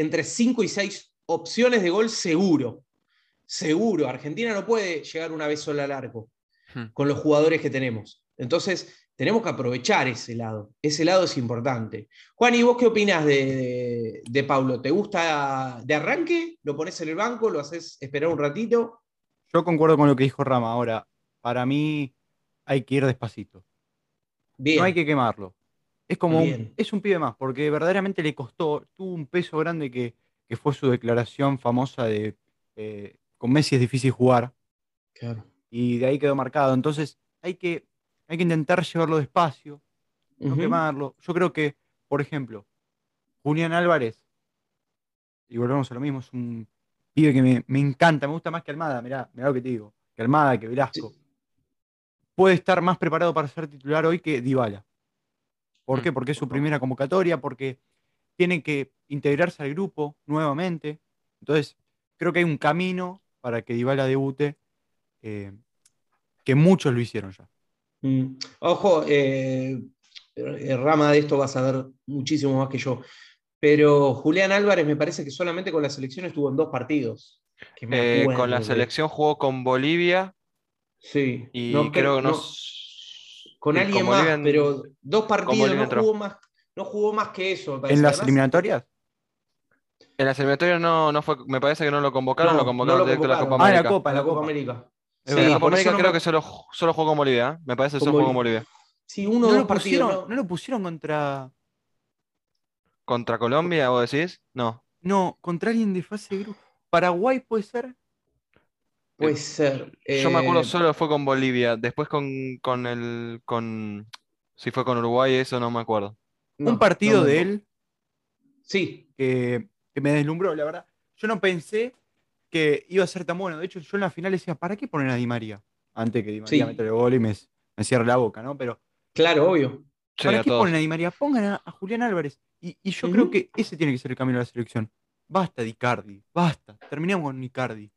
entre 5 y 6 opciones de gol seguro. Seguro. Argentina no puede llegar una vez sola al arco hmm. con los jugadores que tenemos. Entonces, tenemos que aprovechar ese lado. Ese lado es importante. Juan, ¿y vos qué opinás de, de, Paulo? ¿Te gusta de arranque? ¿Lo pones en el banco? ¿Lo haces esperar un ratito? Yo concuerdo con lo que dijo Rama. Ahora, para mí hay que ir despacito. No hay que quemarlo. Es como un, es un pibe más, porque verdaderamente le costó, tuvo un peso grande que, fue su declaración famosa de eh, con Messi es difícil jugar. Y de ahí quedó marcado. Entonces hay que, hay que intentar llevarlo despacio, no quemarlo. Yo creo que, por ejemplo, Julián Álvarez, y volvemos a lo mismo, es un pibe que me, encanta, me gusta más que Almada, mirá, mirá lo que te digo, que Almada, que Velasco. Puede estar más preparado para ser titular hoy que Dybala. ¿Por qué? Porque es su primera convocatoria, porque tiene que integrarse al grupo nuevamente. Entonces, creo que hay un camino para que Dybala debute, eh, que muchos lo hicieron ya. Mm. Ojo, eh, Rama de esto vas a ver muchísimo más que yo. Pero Julián Álvarez me parece que solamente con la selección estuvo en dos partidos. Eh, con la selección jugó con Bolivia. Sí. Y creo no, con alguien más, pero dos partidos no jugó, más, no jugó más que eso. ¿En las eliminatorias? En las eliminatorias no, no fue, me parece que no lo convocaron, lo convocaron directo a la Copa América. Ah, la Copa, la Copa América. Sí, la Copa América creo que solo, solo jugó con Bolivia, ¿eh? me parece que solo jugó con Bolivia. Sí, uno no dos partidos. no lo pusieron contra ¿Contra Colombia, vos decís? No. No, contra alguien de fase de grupo. ¿Paraguay puede ser? Puede ser. Yo me acuerdo eh, solo fue con Bolivia. Después con, con el. con. Si fue con Uruguay, eso no me acuerdo. Un partido de él. Sí. Que, me deslumbró, la verdad. Yo no pensé que iba a ser tan bueno. De hecho, yo en la final decía, ¿para qué poner a Di María? Antes que Di María meta el gol y me, me cierre la boca, ¿no? Pero. Claro, obvio. ¿Para qué ponen a Di María? Pongan a Julián Álvarez. Y, yo creo que ese tiene que ser el camino de la selección. Basta de Icardi, basta. Terminamos con Icardi.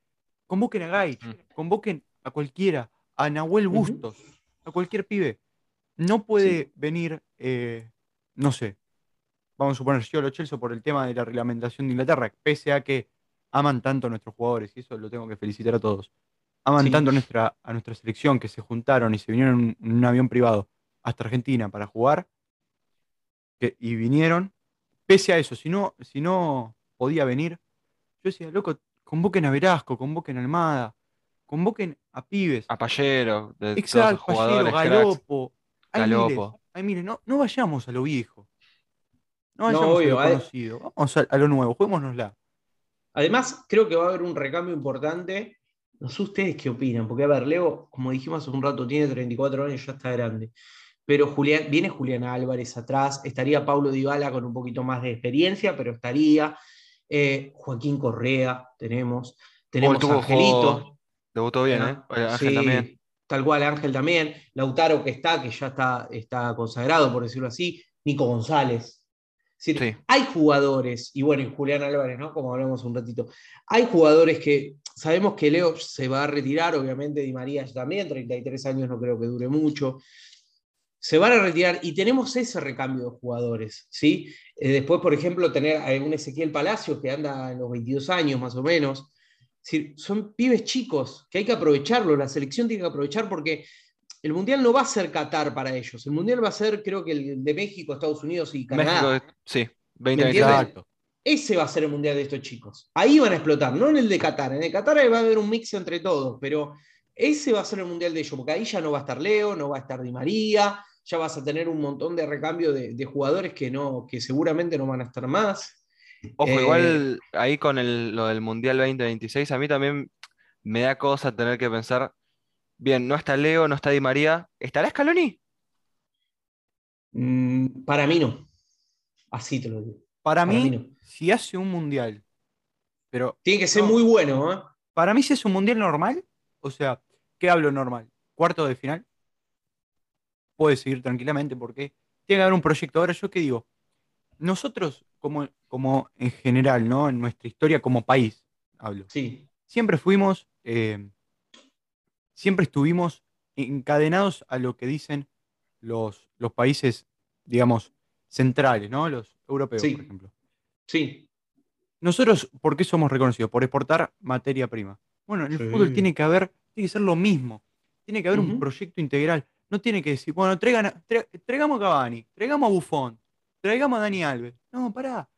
Convoquen a Gaich, convoquen a cualquiera, a Nahuel Bustos, a cualquier pibe. No puede venir, eh, no sé, vamos a suponer yo lo Chelsea por el tema de la reglamentación de Inglaterra, pese a que aman tanto a nuestros jugadores, y eso lo tengo que felicitar a todos. Aman tanto a nuestra, a nuestra selección que se juntaron y se vinieron en un avión privado hasta Argentina para jugar y vinieron, pese a eso, si no, si no podía venir, yo decía, loco, convoquen a Velasco, convoquen a Almada, convoquen a pibes. A Pallero, de Exacto, Pallero, Galopo. Galopo. Ay, mire, no, no vayamos a lo viejo. No vayamos a lo conocido. Vamos a, lo nuevo, juguémonosla. Además, creo que va a haber un recambio importante. No sé ustedes qué opinan, porque a ver, Leo, como dijimos hace un rato, tiene 34 años, ya está grande pero Julián, viene Julián Álvarez atrás, estaría Paulo Dybala con un poquito más de experiencia, pero estaría eh, Joaquín Correa, tenemos, tenemos Angelito. Debutó bien, ¿eh? Ángel también. Tal cual, Ángel también, Lautaro que está, que ya está, está consagrado, por decirlo así, Nico González. Hay jugadores, y bueno, y Julián Álvarez, ¿no? Como hablamos un ratito, hay jugadores que sabemos que Leo se va a retirar, obviamente Di María también, 33 años no creo que dure mucho se van a retirar y tenemos ese recambio de jugadores. ¿sí? Eh, después, por ejemplo, tener a un Ezequiel Palacios que anda en los 22 años más o menos. son pibes chicos que hay que aprovecharlo, la selección tiene que aprovechar porque el Mundial no va a ser Qatar para ellos, el Mundial va a ser creo que el de México, Estados Unidos y Canadá. México, sí, 20 Ese va a ser el Mundial de estos chicos. Ahí van a explotar, no en el de Qatar. En el de Qatar va a haber un mix entre todos, pero ese va a ser el Mundial de ellos, porque ahí ya no va a estar Leo, no va a estar Di María, ya vas a tener un montón de recambio de, jugadores que, no, que seguramente no van a estar más. Ojo, igual eh, ahí con lo del Mundial 2026, a mí también me da cosa tener que pensar, bien, no está Leo, no está Di María, ¿estará Scaloni? Mm, para mí no. Así te lo digo. Para, mí, si hace un Mundial, pero... Tiene que ser muy bueno, ¿eh? Para mí si es un Mundial normal, o sea, ¿qué hablo normal? ¿Cuarto de final? Puede seguir tranquilamente porque tiene que haber un proyecto. Ahora, ¿yo qué digo? Nosotros, como, como en general, ¿no? En nuestra historia como país, hablo. Sí. Siempre fuimos, eh, siempre estuvimos encadenados a lo que dicen los, los países, digamos, centrales, ¿no? Los europeos, por ejemplo. Sí. Nosotros, ¿por qué somos reconocidos? Por exportar materia prima. Bueno, en el fútbol tiene que haber, tiene que ser lo mismo. Tiene que haber un proyecto integral. No tiene que decir, bueno, traigan, traigamos a Cavani, traigamos a Buffon, traigamos a Dani Alves. No, pará,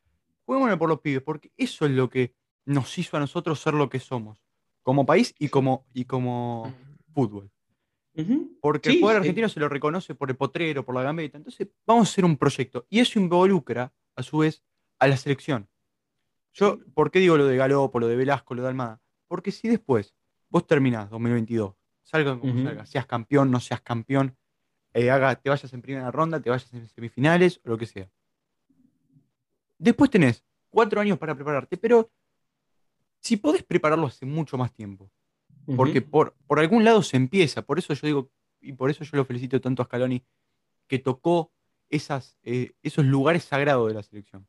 juguémonos por los pibes, porque eso es lo que nos hizo a nosotros ser lo que somos, como país y como, y como fútbol. Porque el jugador argentino se lo reconoce por el potrero, por la gambeta. Entonces, vamos a hacer un proyecto. Y eso involucra, a su vez, a la selección. Yo, ¿por qué digo lo de Galopo, lo de Velasco, lo de Almada? Porque si después vos terminás 2022 salga como salga, seas campeón, no seas campeón, eh, haga, te vayas en primera ronda, te vayas en semifinales o lo que sea. Después tenés cuatro años para prepararte, pero si podés prepararlo hace mucho más tiempo, porque por, por algún lado se empieza, por eso yo digo, y por eso yo lo felicito tanto a Scaloni, que tocó esas, eh, esos lugares sagrados de la selección.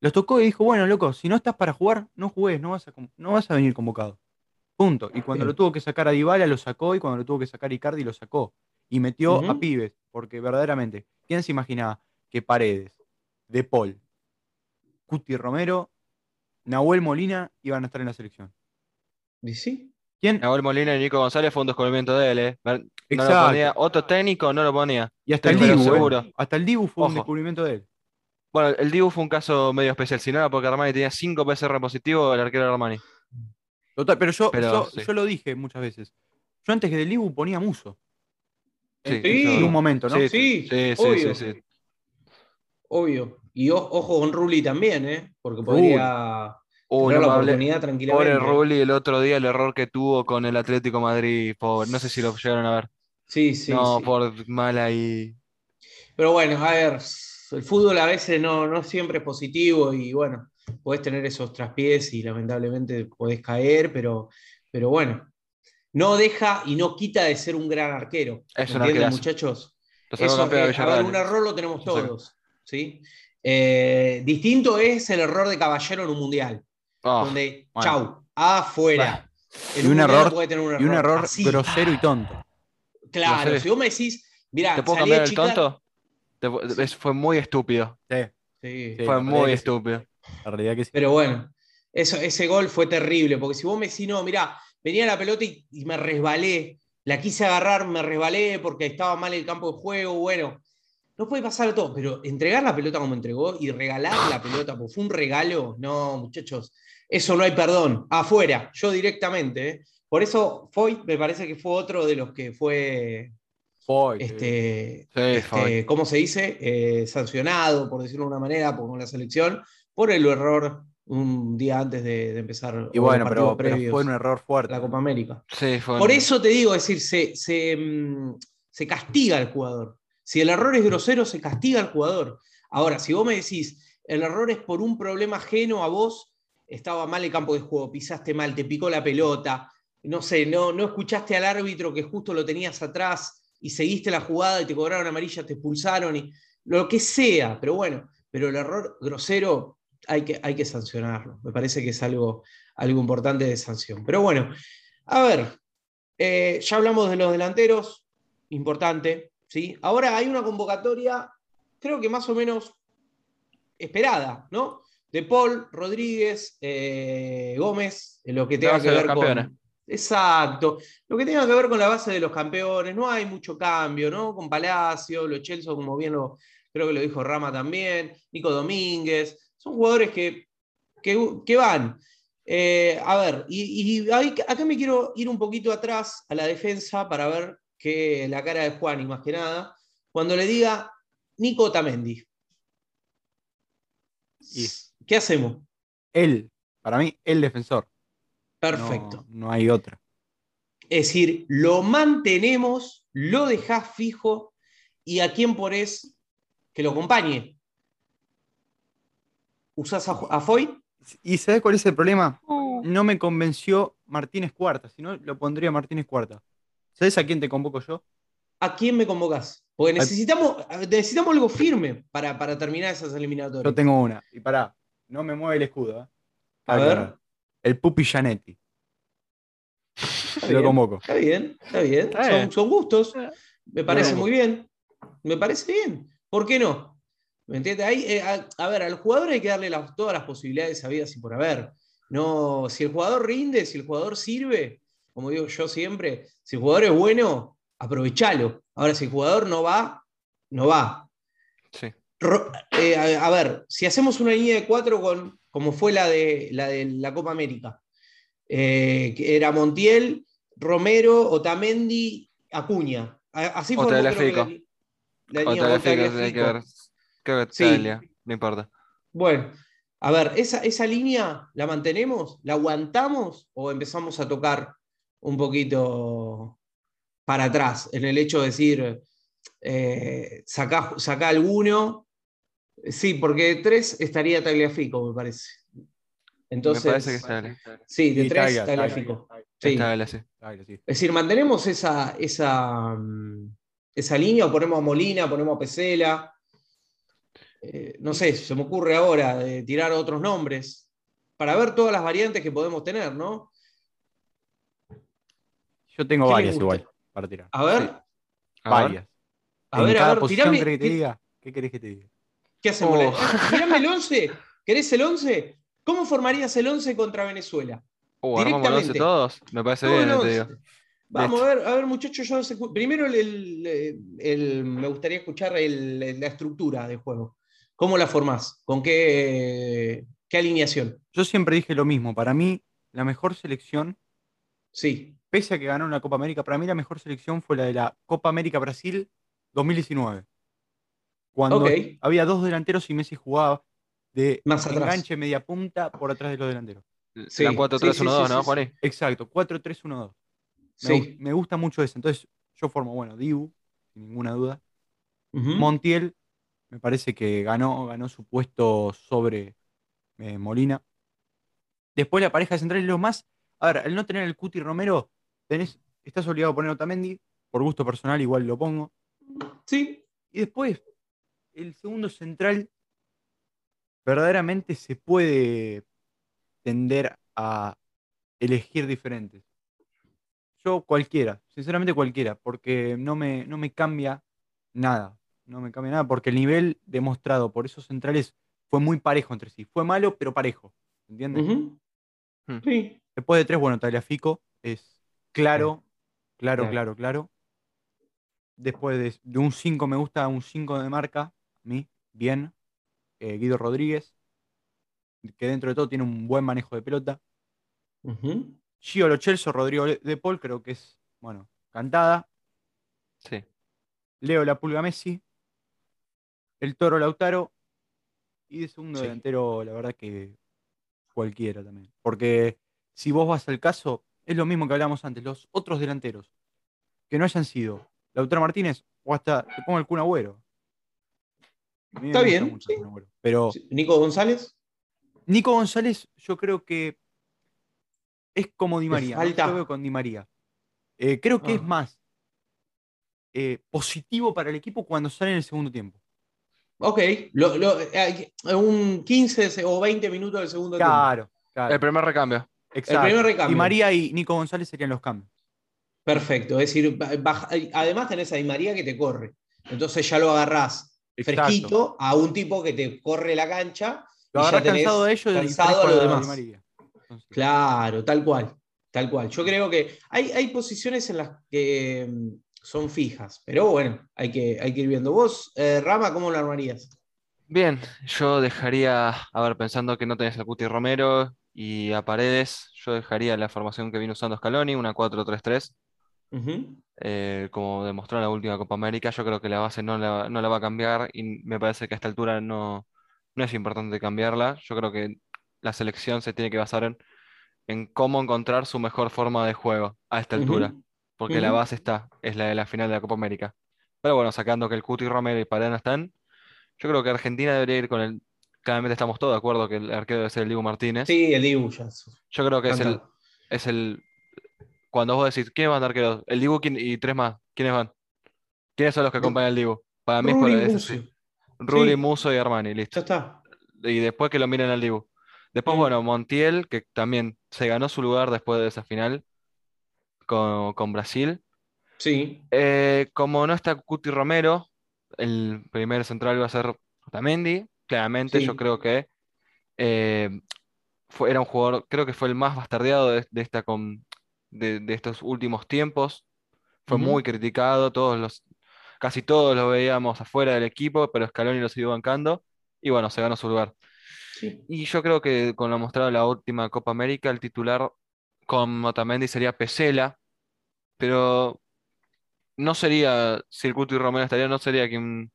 Los tocó y dijo, bueno, loco, si no estás para jugar, no jugues, no vas a, no vas a venir convocado. Punto. Y cuando lo tuvo que sacar a Dybala lo sacó y cuando lo tuvo que sacar a Icardi lo sacó. Y metió a pibes, porque verdaderamente, ¿quién se imaginaba que Paredes, De Paul, Cuti Romero, Nahuel Molina iban a estar en la selección. ¿Y sí? ¿Quién? Nahuel Molina y Nico González fue un descubrimiento de él, ¿eh? No lo ponía. Otro técnico no lo ponía. Y hasta el Dibu, seguro. Hasta el Dibu fue un descubrimiento de él. Bueno, el Dibu fue un caso medio especial. Si no era porque Armani tenía 5 PCR positivos, el arquero de Armani. Total, pero yo, yo, lo dije muchas veces. Yo antes que del Dibu ponía Muso. Sí, en un momento, ¿no? Sí, sí, sí, obvio. sí, Obvio. Y ojo con Rulli también, ¿eh? Porque podría tener la oportunidad tranquilamente. Pobre Rulli el otro día, el error que tuvo con el Atlético Madrid, pobre. No sé si lo llegaron a ver. Sí, sí. No, por mal ahí. Pero bueno, a ver, el fútbol a veces no, no siempre es positivo y bueno, podés tener esos traspiés y lamentablemente podés caer, pero, pero bueno, no deja y no quita de ser un gran arquero. ¿Entienden, muchachos? Eso, eh, a ver, un error lo tenemos todos. ¿sí? Eh, distinto es el error de Caballero en un mundial. Ah, donde, chau, afuera. Y un, error, y un error grosero y tonto. Claro, si vos me decís, mira, ¿te puedo cambiar el tonto? fue muy estúpido. Sí. fue muy estúpido. La realidad que sí. Pero bueno, eso, ese gol fue terrible, porque si vos me decís, no, mira, venía la pelota y, me resbalé, la quise agarrar, me resbalé porque estaba mal el campo de juego, bueno, no puede pasar todo, pero entregar la pelota como entregó y regalar la pelota, porque fue un regalo, no, muchachos, eso no hay perdón, afuera, yo directamente. ¿eh? Por eso Foy me parece que fue otro de los que fue, este, este ¿cómo se dice? Eh, sancionado, por decirlo de una manera, por la selección, por el error un día antes de, empezar. Y bueno, pero, fue un error fuerte. La Copa América. Sí, fue Por eso te digo, es decir, se, se, mm, se, castiga al jugador. Si el error es grosero, se castiga al jugador. Ahora, si vos me decís, el error es por un problema ajeno a vos, estaba mal el campo de juego, pisaste mal, te picó la pelota, no sé, no, no escuchaste al árbitro que justo lo tenías atrás y seguiste la jugada y te cobraron amarilla, te expulsaron y lo que sea, pero bueno, pero el error grosero hay que, hay que sancionarlo. Me parece que es algo, algo importante de sanción. Pero bueno, a ver, eh, ya hablamos de los delanteros, importante. ¿sí? Ahora hay una convocatoria, creo que más o menos esperada, ¿no? De Paul, Rodríguez, eh, Gómez, en lo que tenga que ver con. Exacto. Lo que tenga que ver con la base de los campeones. No hay mucho cambio, ¿no? Con Palacio, Lo Chelsea, como bien lo, creo que lo dijo Rama también, Nico Domínguez son jugadores que, que, van. Eh, a ver, y, acá me quiero ir un poquito atrás a la defensa para ver que la cara de Juan y más que nada, cuando le diga Nico Tamendi. ¿Qué hacemos? Él, para mí, el defensor. Perfecto. No, hay otra. Es decir, lo mantenemos, lo dejás fijo y a quién ponés que lo acompañe. ¿Usás a, Foy? ¿Y sabes cuál es el problema? Oh. No me convenció Martínez Cuarta, si no lo pondría Martínez Cuarta. ¿Sabes a quién te convoco yo? ¿A quién me convocas? Porque necesitamos, necesitamos algo firme para, para terminar esas eliminatorias. Yo tengo una. Y pará, no me mueve el escudo. ¿eh? A ver. El Pupi Janetti. Te lo convoco. Está bien, está bien. Son, gustos. Me parece muy bien. Me parece bien. ¿Por qué no? ¿Me entiendes? Eh, a, ver, al jugador hay que darle todas las posibilidades habidas y por haber. No, si el jugador rinde, si el jugador sirve, como digo yo siempre, si el jugador es bueno, aprovechalo. Ahora, si el jugador no va, no va. Sí. Eh, a, ver, si hacemos una línea de cuatro con, como fue la de la, de la Copa América, eh, que era Montiel, Romero, Otamendi, Acuña. Así fue la, la, línea sí. no importa. Bueno, a ver, ¿esa, ¿esa línea la mantenemos? ¿La aguantamos o empezamos a tocar un poquito para atrás en el hecho de decir, eh, saca, alguno? Sí, porque tres estaría Tagliafico, me parece. Entonces, me parece que está Sí, de tres Tagliafico. Sí. Es decir, mantenemos esa, esa, mm, esa línea o ponemos a Molina, ponemos a Pesela. Eh, no sé, se me ocurre ahora de tirar otros nombres para ver todas las variantes que podemos tener, ¿no? Yo tengo varias igual para tirar. A ver. varias. A ver, a ver, tirame, que te diga? ¿Qué querés que te diga? ¿Qué hacemos? Oh. Tirame el 11. ¿Querés el 11? ¿Cómo formarías el 11 contra Venezuela? Uh, Directamente. todos. Me parece bien, te digo. Vamos a ver, a ver, muchachos, yo primero me gustaría escuchar la estructura del juego. ¿Cómo la formás? ¿Con qué, qué alineación? Yo siempre dije lo mismo. Para mí, la mejor selección. Sí. Pese a que ganó la Copa América, para mí la mejor selección fue la de la Copa América Brasil 2019. Cuando había dos delanteros y Messi jugaba de Más enganche media punta por atrás de los delanteros. Sí, la 4-3-1-2, ¿no? Exacto, 4-3-1-2. Me, me, gusta mucho eso. Entonces, yo formo, bueno, Dibu, sin ninguna duda. Montiel, me parece que ganó, ganó su puesto sobre eh, Molina. Después la pareja central y lo más. A ver, al no tener el Cuti Romero, tenés, estás obligado a poner Otamendi. Por gusto personal, igual lo pongo. Sí. Y después, el segundo central, verdaderamente se puede tender a elegir diferentes. Yo cualquiera, sinceramente cualquiera, porque no me, no me cambia nada. No me cambia nada, porque el nivel demostrado por esos centrales fue muy parejo entre sí. Fue malo, pero parejo. ¿Entiendes? Hmm. Sí. Después de tres, bueno, Tagliafico es claro, claro, claro, claro. Después de, un 5 me gusta un 5 de marca, a mí, bien. Eh, Guido Rodríguez, que dentro de todo tiene un buen manejo de pelota. Gio Lochelso, Rodrigo de Paul, creo que es, bueno, cantada. Sí. Leo La Pulga Messi. El Toro Lautaro. Y de segundo delantero, la verdad que cualquiera también. Porque si vos vas al caso, es lo mismo que hablamos antes. Los otros delanteros que no hayan sido Lautaro Martínez o hasta te pongo el Kun Agüero. Está bien. Pero, ¿Nico González? Nico González, yo creo que es como Di María. Yo veo con Di María. Eh, creo que es ah. más eh, positivo para el equipo cuando sale en el segundo tiempo. Ok, eh, un 15 o 20 minutos del segundo tiempo. Claro, El primer recambio. Exacto. El primer recambio. Di María y Nico González serían los cambios. Perfecto, es decir, además tenés a Di María que te corre. Entonces ya lo agarrás fresquito a un tipo que te corre la cancha. Lo agarrás cansado de ellos cansado a los demás. Claro, tal cual, tal cual. Yo creo que hay, hay posiciones en las que son fijas, pero bueno, hay que, hay que ir viendo. Vos, eh, Rama, ¿cómo lo armarías? Bien, yo dejaría, a ver, pensando que no tenés a Cuti Romero y a Paredes, yo dejaría la formación que vino usando Scaloni, una 4-3-3. Eh, como demostró en la última Copa América, yo creo que la base no la, no la va a cambiar y me parece que a esta altura no, no es importante cambiarla. Yo creo que la selección se tiene que basar en, en cómo encontrar su mejor forma de juego a esta altura, porque la base está, es la de la final de la Copa América. Pero bueno, sacando que el Cuti Romero y Parana están, yo creo que Argentina debería ir con el. Claramente estamos todos de acuerdo que el arquero debe ser el Dibu Martínez. Sí, el Dibu ya. Yo creo que es el, es el. Cuando vos decís, ¿quiénes van de arqueros? El Dibu y tres más. ¿Quiénes van? ¿Quiénes son los que acompañan al Dibu? Para mí es por eso. Rulli, Muso y Armani, listo. Ya está. Y después que lo miren al Dibu. Después, bueno, Montiel, que también se ganó su lugar después de esa final con, Brasil. Sí. Eh, como no está Cuti Romero, el primer central va a ser Otamendi. Claramente, yo creo que eh, fue, era un jugador, creo que fue el más bastardeado de, esta con, de, estos últimos tiempos. Fue muy criticado, todos los, casi todos lo veíamos afuera del equipo, pero Scaloni lo siguió bancando y bueno, se ganó su lugar. Y yo creo que con lo mostrado en la última Copa América, el titular con Otamendi sería Pesela, pero no sería, el y Romero estaría, no sería quien,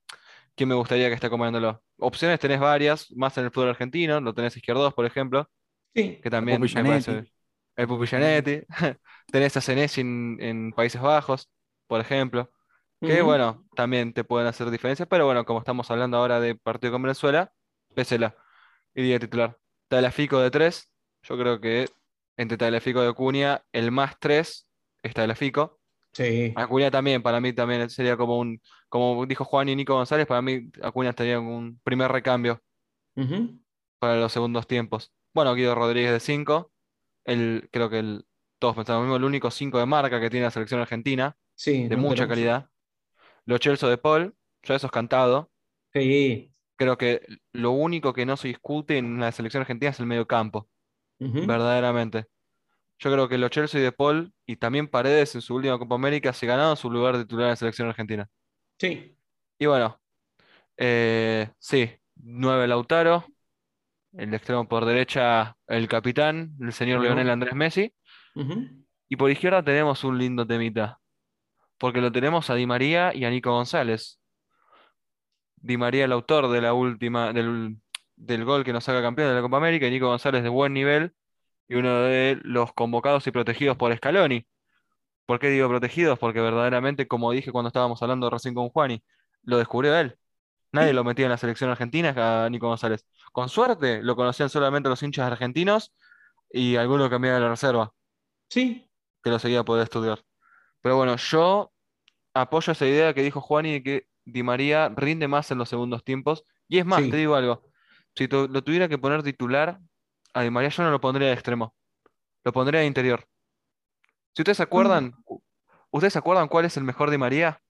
quien me gustaría que esté comandándolo. Opciones tenés varias, más en el fútbol argentino, lo tenés izquierdos, por ejemplo, que también me parece, el Pupillanetti, *laughs* tenés a Senesi en, Países Bajos, por ejemplo, que bueno, también te pueden hacer diferencias, pero bueno, como estamos hablando ahora de partido con Venezuela, Pesela y día titular. Talafico de 3, yo creo que entre Talafico de Acuña, el más 3 es Talafico. Sí. Acuña también, para mí también sería como un, como dijo Juan y Nico González, para mí Acuña estaría un primer recambio para los segundos tiempos. Bueno, Guido Rodríguez de 5, el, creo que el, todos pensamos lo mismo, el único 5 de marca que tiene la selección argentina, sí, de mucha calidad. Lo Chelso de Paul, ya eso es cantado. Sí. Creo que lo único que no se discute en la selección argentina es el medio campo, verdaderamente. Yo creo que los Chelsea de Paul y también Paredes en su última Copa América se ganaron su lugar de titular en la selección argentina. Sí. Y bueno, eh, sí, 9 Lautaro, el extremo por derecha el capitán, el señor Leonel Andrés Messi. Y por izquierda tenemos un lindo temita, porque lo tenemos a Di María y a Nico González. Di María, el autor de la última, del, del gol que nos saca campeón de la Copa América, y Nico González de buen nivel, y uno de los convocados y protegidos por Scaloni. ¿Por qué digo protegidos? Porque verdaderamente, como dije cuando estábamos hablando recién con Juani, lo descubrió él. Nadie lo metía en la selección argentina a Nico González. Con suerte lo conocían solamente los hinchas argentinos y algunos que de la reserva. Sí. Que lo seguía poder estudiar. Pero bueno, yo apoyo esa idea que dijo Juani de que Di María rinde más en los segundos tiempos. Y es más, te digo algo. Si lo tuviera que poner titular, a Di María yo no lo pondría de extremo. Lo pondría de interior. Si ustedes se acuerdan, mm. ¿ustedes se acuerdan cuál es el mejor Di María?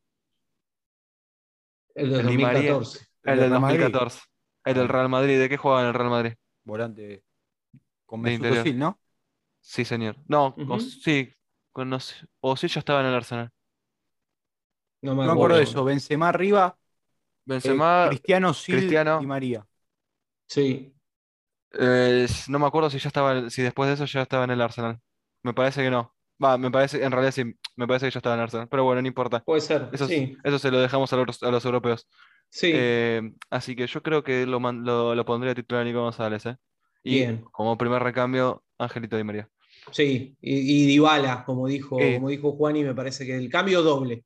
El del 2014. El, del 2014. El del Real Madrid. ¿De qué jugaba en el Real Madrid? Volante con Mesut ¿no? Sí, señor. No, sí. o sí, ya estaba en el Arsenal. No me acuerdo, de eso. Benzema arriba. Benzema. Eh, Cristiano, Cristiano y María. Sí. Eh, no me acuerdo si ya estaba, si después de eso ya estaba en el Arsenal. Me parece que no. Va, me parece, en realidad sí, me parece que ya estaba en Arsenal. Pero bueno, no importa. Puede ser. Eso, sí. eso se lo dejamos a los, a los europeos. Sí. Eh, así que yo creo que lo, lo, lo pondría titular Nico González, ¿eh? Y Bien. como primer recambio, Angelito Di María. Sí, y, y Dybala, como dijo, como dijo Juan, y me parece que el cambio doble.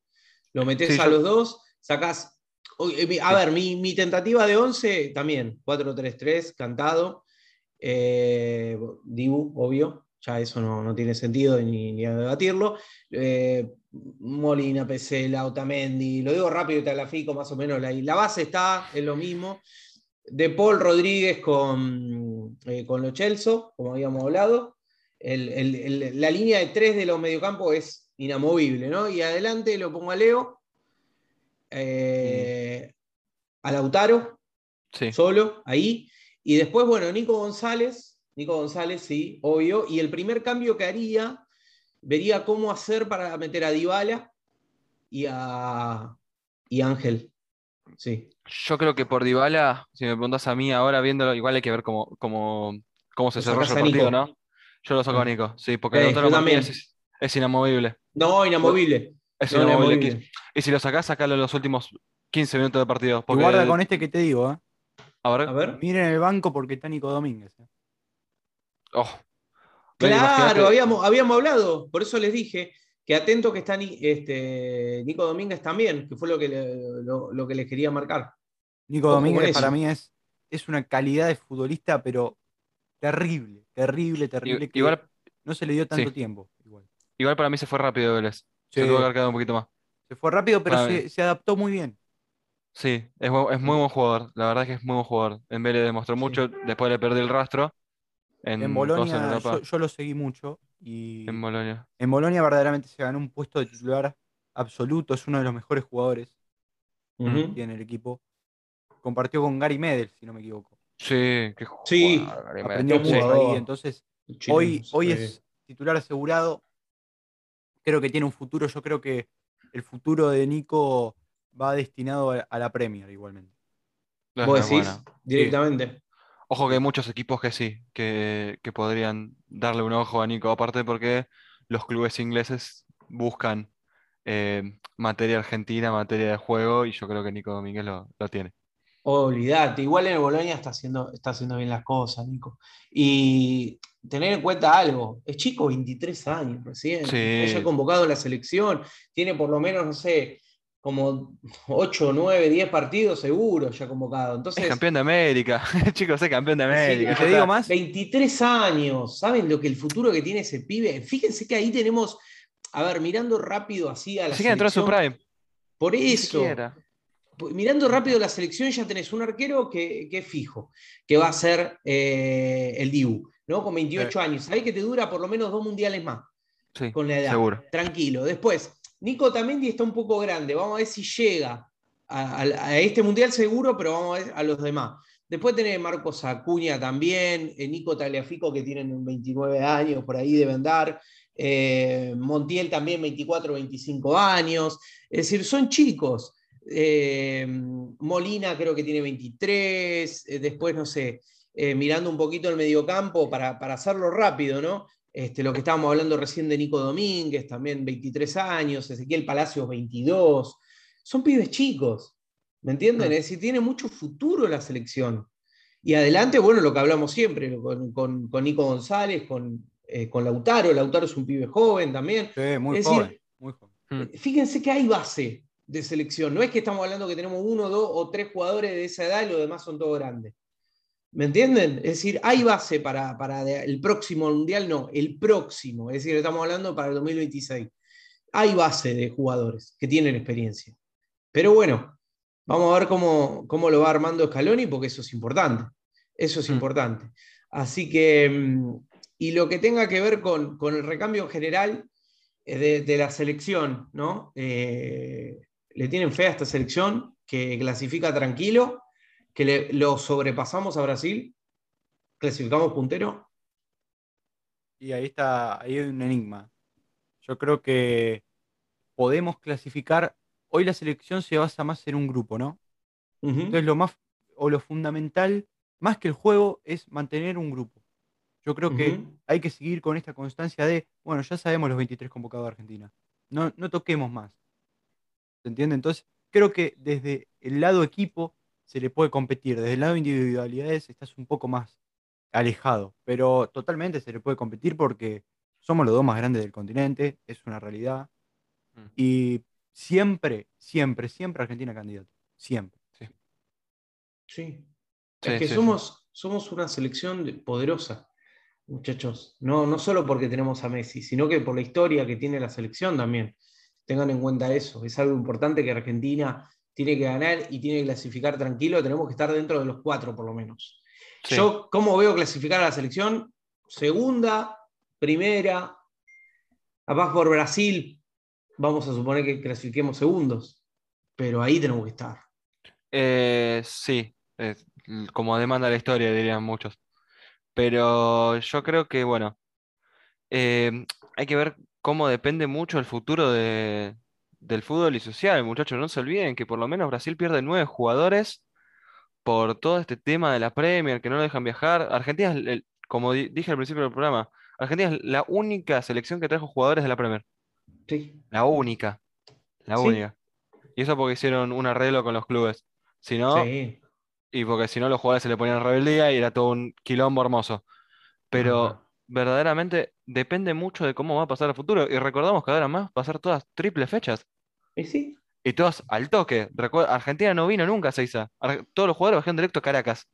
Lo metes a los dos, sacás. Eh, a ver, mi, mi, tentativa de 11 también, 4-3-3, cantado. Eh, Dibu, obvio, ya eso no, tiene sentido ni, ni a debatirlo. Eh, Molina, Pesela, Otamendi, lo digo rápido y te fico más o menos. La, la base está, es lo mismo. De Paul Rodríguez con, eh, con los Chelsea, como habíamos hablado. la línea de tres de los mediocampos es inamovible, ¿no? Y adelante lo pongo a Leo, eh, a Lautaro, solo, ahí. Y después, bueno, Nico González, Nico González, sí, obvio. Y el primer cambio que haría, vería cómo hacer para meter a Dybala y a y Ángel. Sí. Yo creo que por Dybala, si me preguntas a mí ahora viéndolo, igual hay que ver cómo, cómo, cómo se cerró el partido, ¿no? Yo lo saco a Nico, sí, porque el otro también. Es, es, inamovible. No, inamovible. Y si lo sacás, sacalo en los últimos 15 minutos de partido. Porque... guarda con este que te digo, ¿eh? A ver. Miren el banco porque está Nico Domínguez. ¿eh? Oh. Claro, habíamos, habíamos hablado, por eso les dije que atento que está este, Nico Domínguez también, que fue lo que, lo, que les quería marcar. Nico Domínguez para mí es, es una calidad de futbolista, pero terrible, terrible, terrible. igual, no se le dio tanto tiempo. Igual. para mí se fue rápido Vélez. Se tuvo que haber quedado un poquito más. Se fue rápido, pero se, se, adaptó muy bien. Sí, es, es, muy buen jugador. La verdad es que es muy buen jugador. En Vélez demostró mucho, después le perdí el rastro. En, en Bolonia yo, lo seguí mucho. Y en Bolonia. En Bolonia verdaderamente se ganó un puesto de titular absoluto. Es uno de los mejores jugadores que tiene el equipo. Compartió con Gary Medel, si no me equivoco. Sí, qué jugador, sí. Aprendió mucho ahí. Entonces, hoy, hoy es titular asegurado. Creo que tiene un futuro. Yo creo que el futuro de Nico va destinado a, la Premier igualmente. ¿Vos decís? Directamente. Ojo que hay muchos equipos que sí, que, podrían darle un ojo a Nico, aparte porque los clubes ingleses buscan eh, materia argentina, materia de juego, y yo creo que Nico Domínguez lo, tiene. Olvídate, igual en el Bolonia está haciendo, está haciendo bien las cosas, Nico. Y tener en cuenta algo, es chico, 23 años recién, sí. ya convocado a la selección, tiene por lo menos, no sé, como 8, 9, 10 partidos seguro ya convocado. Entonces, es campeón de América, *laughs* chicos, es campeón de América. te digo más. 23 años, ¿saben lo que el futuro que tiene ese pibe? Fíjense que ahí tenemos, a ver, mirando rápido así a la selección. entró su prime. Por eso. Mirando rápido la selección ya tenés un arquero que, es fijo, que va a ser eh, el Dibu, ¿no? Con 28 años. Sabés que te dura por lo menos dos mundiales más. con la edad. Seguro. Tranquilo. Después, Nico Tamendi está un poco grande, vamos a ver si llega a, este mundial seguro, pero vamos a ver a los demás. Después tenés Marcos Acuña también, eh, Nico Tagliafico que tienen 29 años, por ahí deben dar. Eh, Montiel también 24, 25 años. Es decir, son chicos. Eh, Molina creo que tiene 23. después, no sé, mirando un poquito el mediocampo para, para hacerlo rápido, ¿no? Este, lo que estábamos hablando recién de Nico Domínguez, también 23 años, Ezequiel Palacios 22. Son pibes chicos. ¿Me entienden? Es decir, tiene mucho futuro la selección. Y adelante, bueno, lo que hablamos siempre, con, Nico González, eh, con, Lautaro. Lautaro es un pibe joven también. Sí, muy joven. Eh, fíjense que hay base de selección. No es que estamos hablando que tenemos uno, dos o tres jugadores de esa edad y los demás son todos grandes. ¿Me entienden? Es decir, hay base para, para el próximo mundial, no, el próximo. Es decir, estamos hablando para el 2026. Hay base de jugadores que tienen experiencia. Pero bueno, Vamos a ver cómo, cómo lo va armando Scaloni, porque eso es importante. Eso es mm. importante. Así que, mm, y lo que tenga que ver con, el recambio general eh, de, la selección, ¿no? Eh, le tienen fe a esta selección que clasifica tranquilo, que lo sobrepasamos a Brasil, clasificamos puntero. Y ahí está, ahí hay un enigma. Yo creo que podemos clasificar hoy la selección se basa más en un grupo, ¿no? Entonces lo más, o lo fundamental, más que el juego, es mantener un grupo. Yo creo que hay que seguir con esta constancia de, bueno, ya sabemos los 23 convocados de Argentina. No, no toquemos más. ¿Se entiende? Entonces, creo que desde el lado equipo se le puede competir. Desde el lado individualidades estás un poco más alejado. Pero totalmente se le puede competir porque somos los dos más grandes del continente, es una realidad. Mm. Y siempre, siempre, siempre Argentina candidato. Siempre. Sí. sí. Es que somos, somos una selección poderosa, muchachos. No, no solo porque tenemos a Messi, sino que por la historia que tiene la selección también. Tengan en cuenta eso. Es algo importante que Argentina tiene que ganar y tiene que clasificar tranquilo. Tenemos que estar dentro de los cuatro, por lo menos. Yo, ¿cómo veo clasificar a la selección? Segunda, primera, capaz por Brasil vamos a suponer que clasifiquemos segundos, pero ahí tenemos que estar. Eh, sí, como demanda la historia, dirían muchos. Pero yo creo que, bueno, eh, hay que ver cómo depende mucho el futuro del fútbol y social, muchachos. No se olviden que por lo menos Brasil pierde nueve jugadores por todo este tema de la Premier, que no lo dejan viajar. Argentina, como dije al principio del programa, Argentina es la única selección que trajo jugadores de la Premier. La única. La única. Y eso porque hicieron un arreglo con los clubes. Si no, y porque si no los jugadores se le ponían rebeldía y era todo un quilombo hermoso. Pero verdaderamente depende mucho de cómo va a pasar el futuro. Y recordamos que ahora más va a ser todas triple fechas. ¿Y sí? Y todas al toque. Argentina no vino nunca a Seiza. Todos los jugadores bajaron directo a Caracas.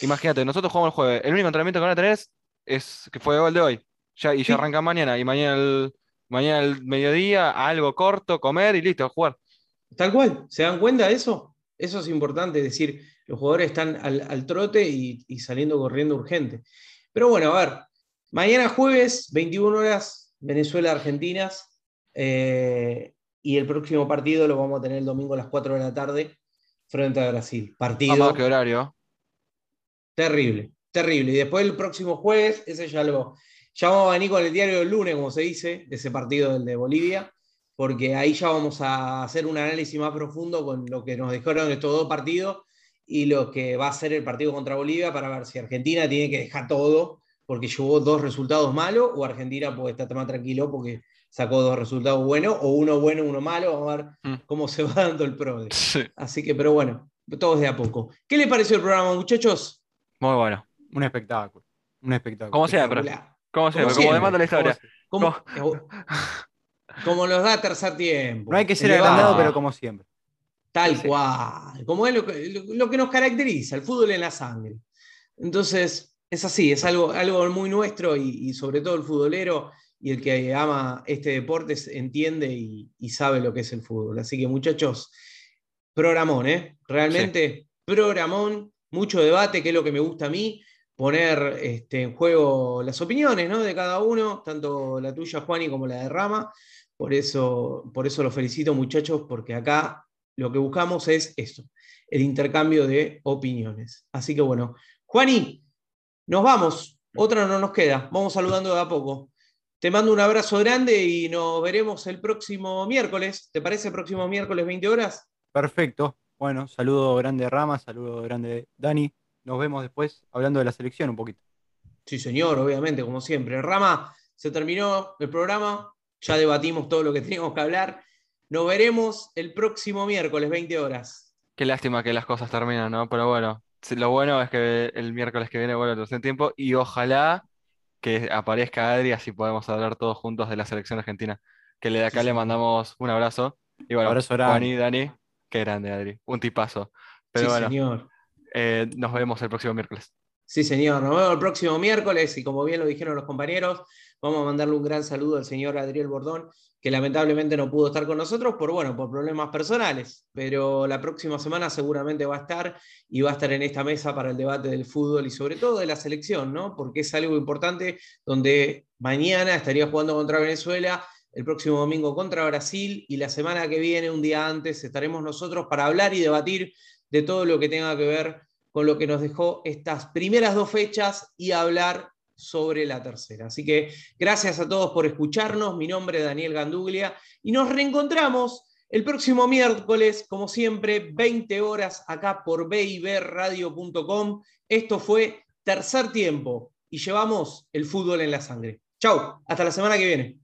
Imagínate, nosotros jugamos el jueves. El único entrenamiento que van a tener es, que fue el de hoy. Ya, y ya arranca mañana. Y mañana el, mañana al mediodía, algo corto, comer y listo, jugar. Tal cual, ¿se dan cuenta de eso? Eso es importante, es decir, los jugadores están al, trote y, saliendo corriendo urgente. Pero bueno, a ver, mañana jueves, 21 horas, Venezuela-Argentina, eh, y el próximo partido lo vamos a tener el domingo a las 4 de la tarde frente a Brasil. Partido. ¿qué horario? Terrible, terrible. Y después el próximo jueves, ese ya lo, ya vamos a venir con el diario del lunes, como se dice, de ese partido del de Bolivia, porque ahí ya vamos a hacer un análisis más profundo con lo que nos dejaron estos dos partidos y lo que va a ser el partido contra Bolivia para ver si Argentina tiene que dejar todo porque llevó dos resultados malos o Argentina puede estar más tranquilo porque sacó dos resultados buenos o uno bueno, uno malo. Vamos a ver mm. cómo se va dando el pro. Así que, pero bueno, todos de a poco. ¿Qué les pareció el programa, muchachos? Muy bueno. Un espectáculo. Un espectáculo. Como siempre. Como siempre, como, demanda la historia. Como, nos da tercer tiempo. No hay que ser agrandado, pero como siempre. Tal cual. Como es lo que, nos caracteriza, el fútbol en la sangre. Entonces, es así, es algo, algo muy nuestro y, sobre todo el futbolero y el que ama este deporte entiende y, sabe lo que es el fútbol. Así que muchachos, programón, ¿eh? Realmente programón, mucho debate, que es lo que me gusta a mí poner este, en juego las opiniones ¿no? de cada uno, tanto la tuya, Juani, como la de Rama. Por eso, por eso los felicito, muchachos, porque acá lo que buscamos es eso, el intercambio de opiniones. Así que bueno, Juani, nos vamos, otra no nos queda, vamos saludando de a poco. Te mando un abrazo grande y nos veremos el próximo miércoles. ¿Te parece el próximo miércoles 20 horas? Perfecto. Bueno, saludo grande Rama, saludo grande Dani. Nos vemos después hablando de la selección un poquito. Sí, señor, obviamente, como siempre. Rama, se terminó el programa, ya debatimos todo lo que teníamos que hablar. Nos veremos el próximo miércoles, 20 horas. Qué lástima que las cosas terminan, ¿no? Pero bueno, lo bueno es que el miércoles que viene vuelve a tercer tiempo y ojalá que aparezca Adri, así podemos hablar todos juntos de la selección argentina. Que le de acá le mandamos un abrazo. Y bueno, abrazo Dani, Dani, qué grande Adri, un tipazo. Pero sí, señor. Eh, nos vemos el próximo miércoles. Sí, señor, nos vemos el próximo miércoles y como bien lo dijeron los compañeros, vamos a mandarle un gran saludo al señor Adriel Bordón, que lamentablemente no pudo estar con nosotros por, bueno, por problemas personales, pero la próxima semana seguramente va a estar y va a estar en esta mesa para el debate del fútbol y sobre todo de la selección, ¿no? Porque es algo importante donde mañana estaría jugando contra Venezuela, el próximo domingo contra Brasil y la semana que viene, un día antes, estaremos nosotros para hablar y debatir de todo lo que tenga que ver con lo que nos dejó estas primeras dos fechas y hablar sobre la tercera. Así que gracias a todos por escucharnos. Mi nombre es Daniel Ganduglia y nos reencontramos el próximo miércoles, como siempre, 20 horas acá por bibradio.com. Esto fue Tercer Tiempo y llevamos el fútbol en la sangre. Chau, hasta la semana que viene.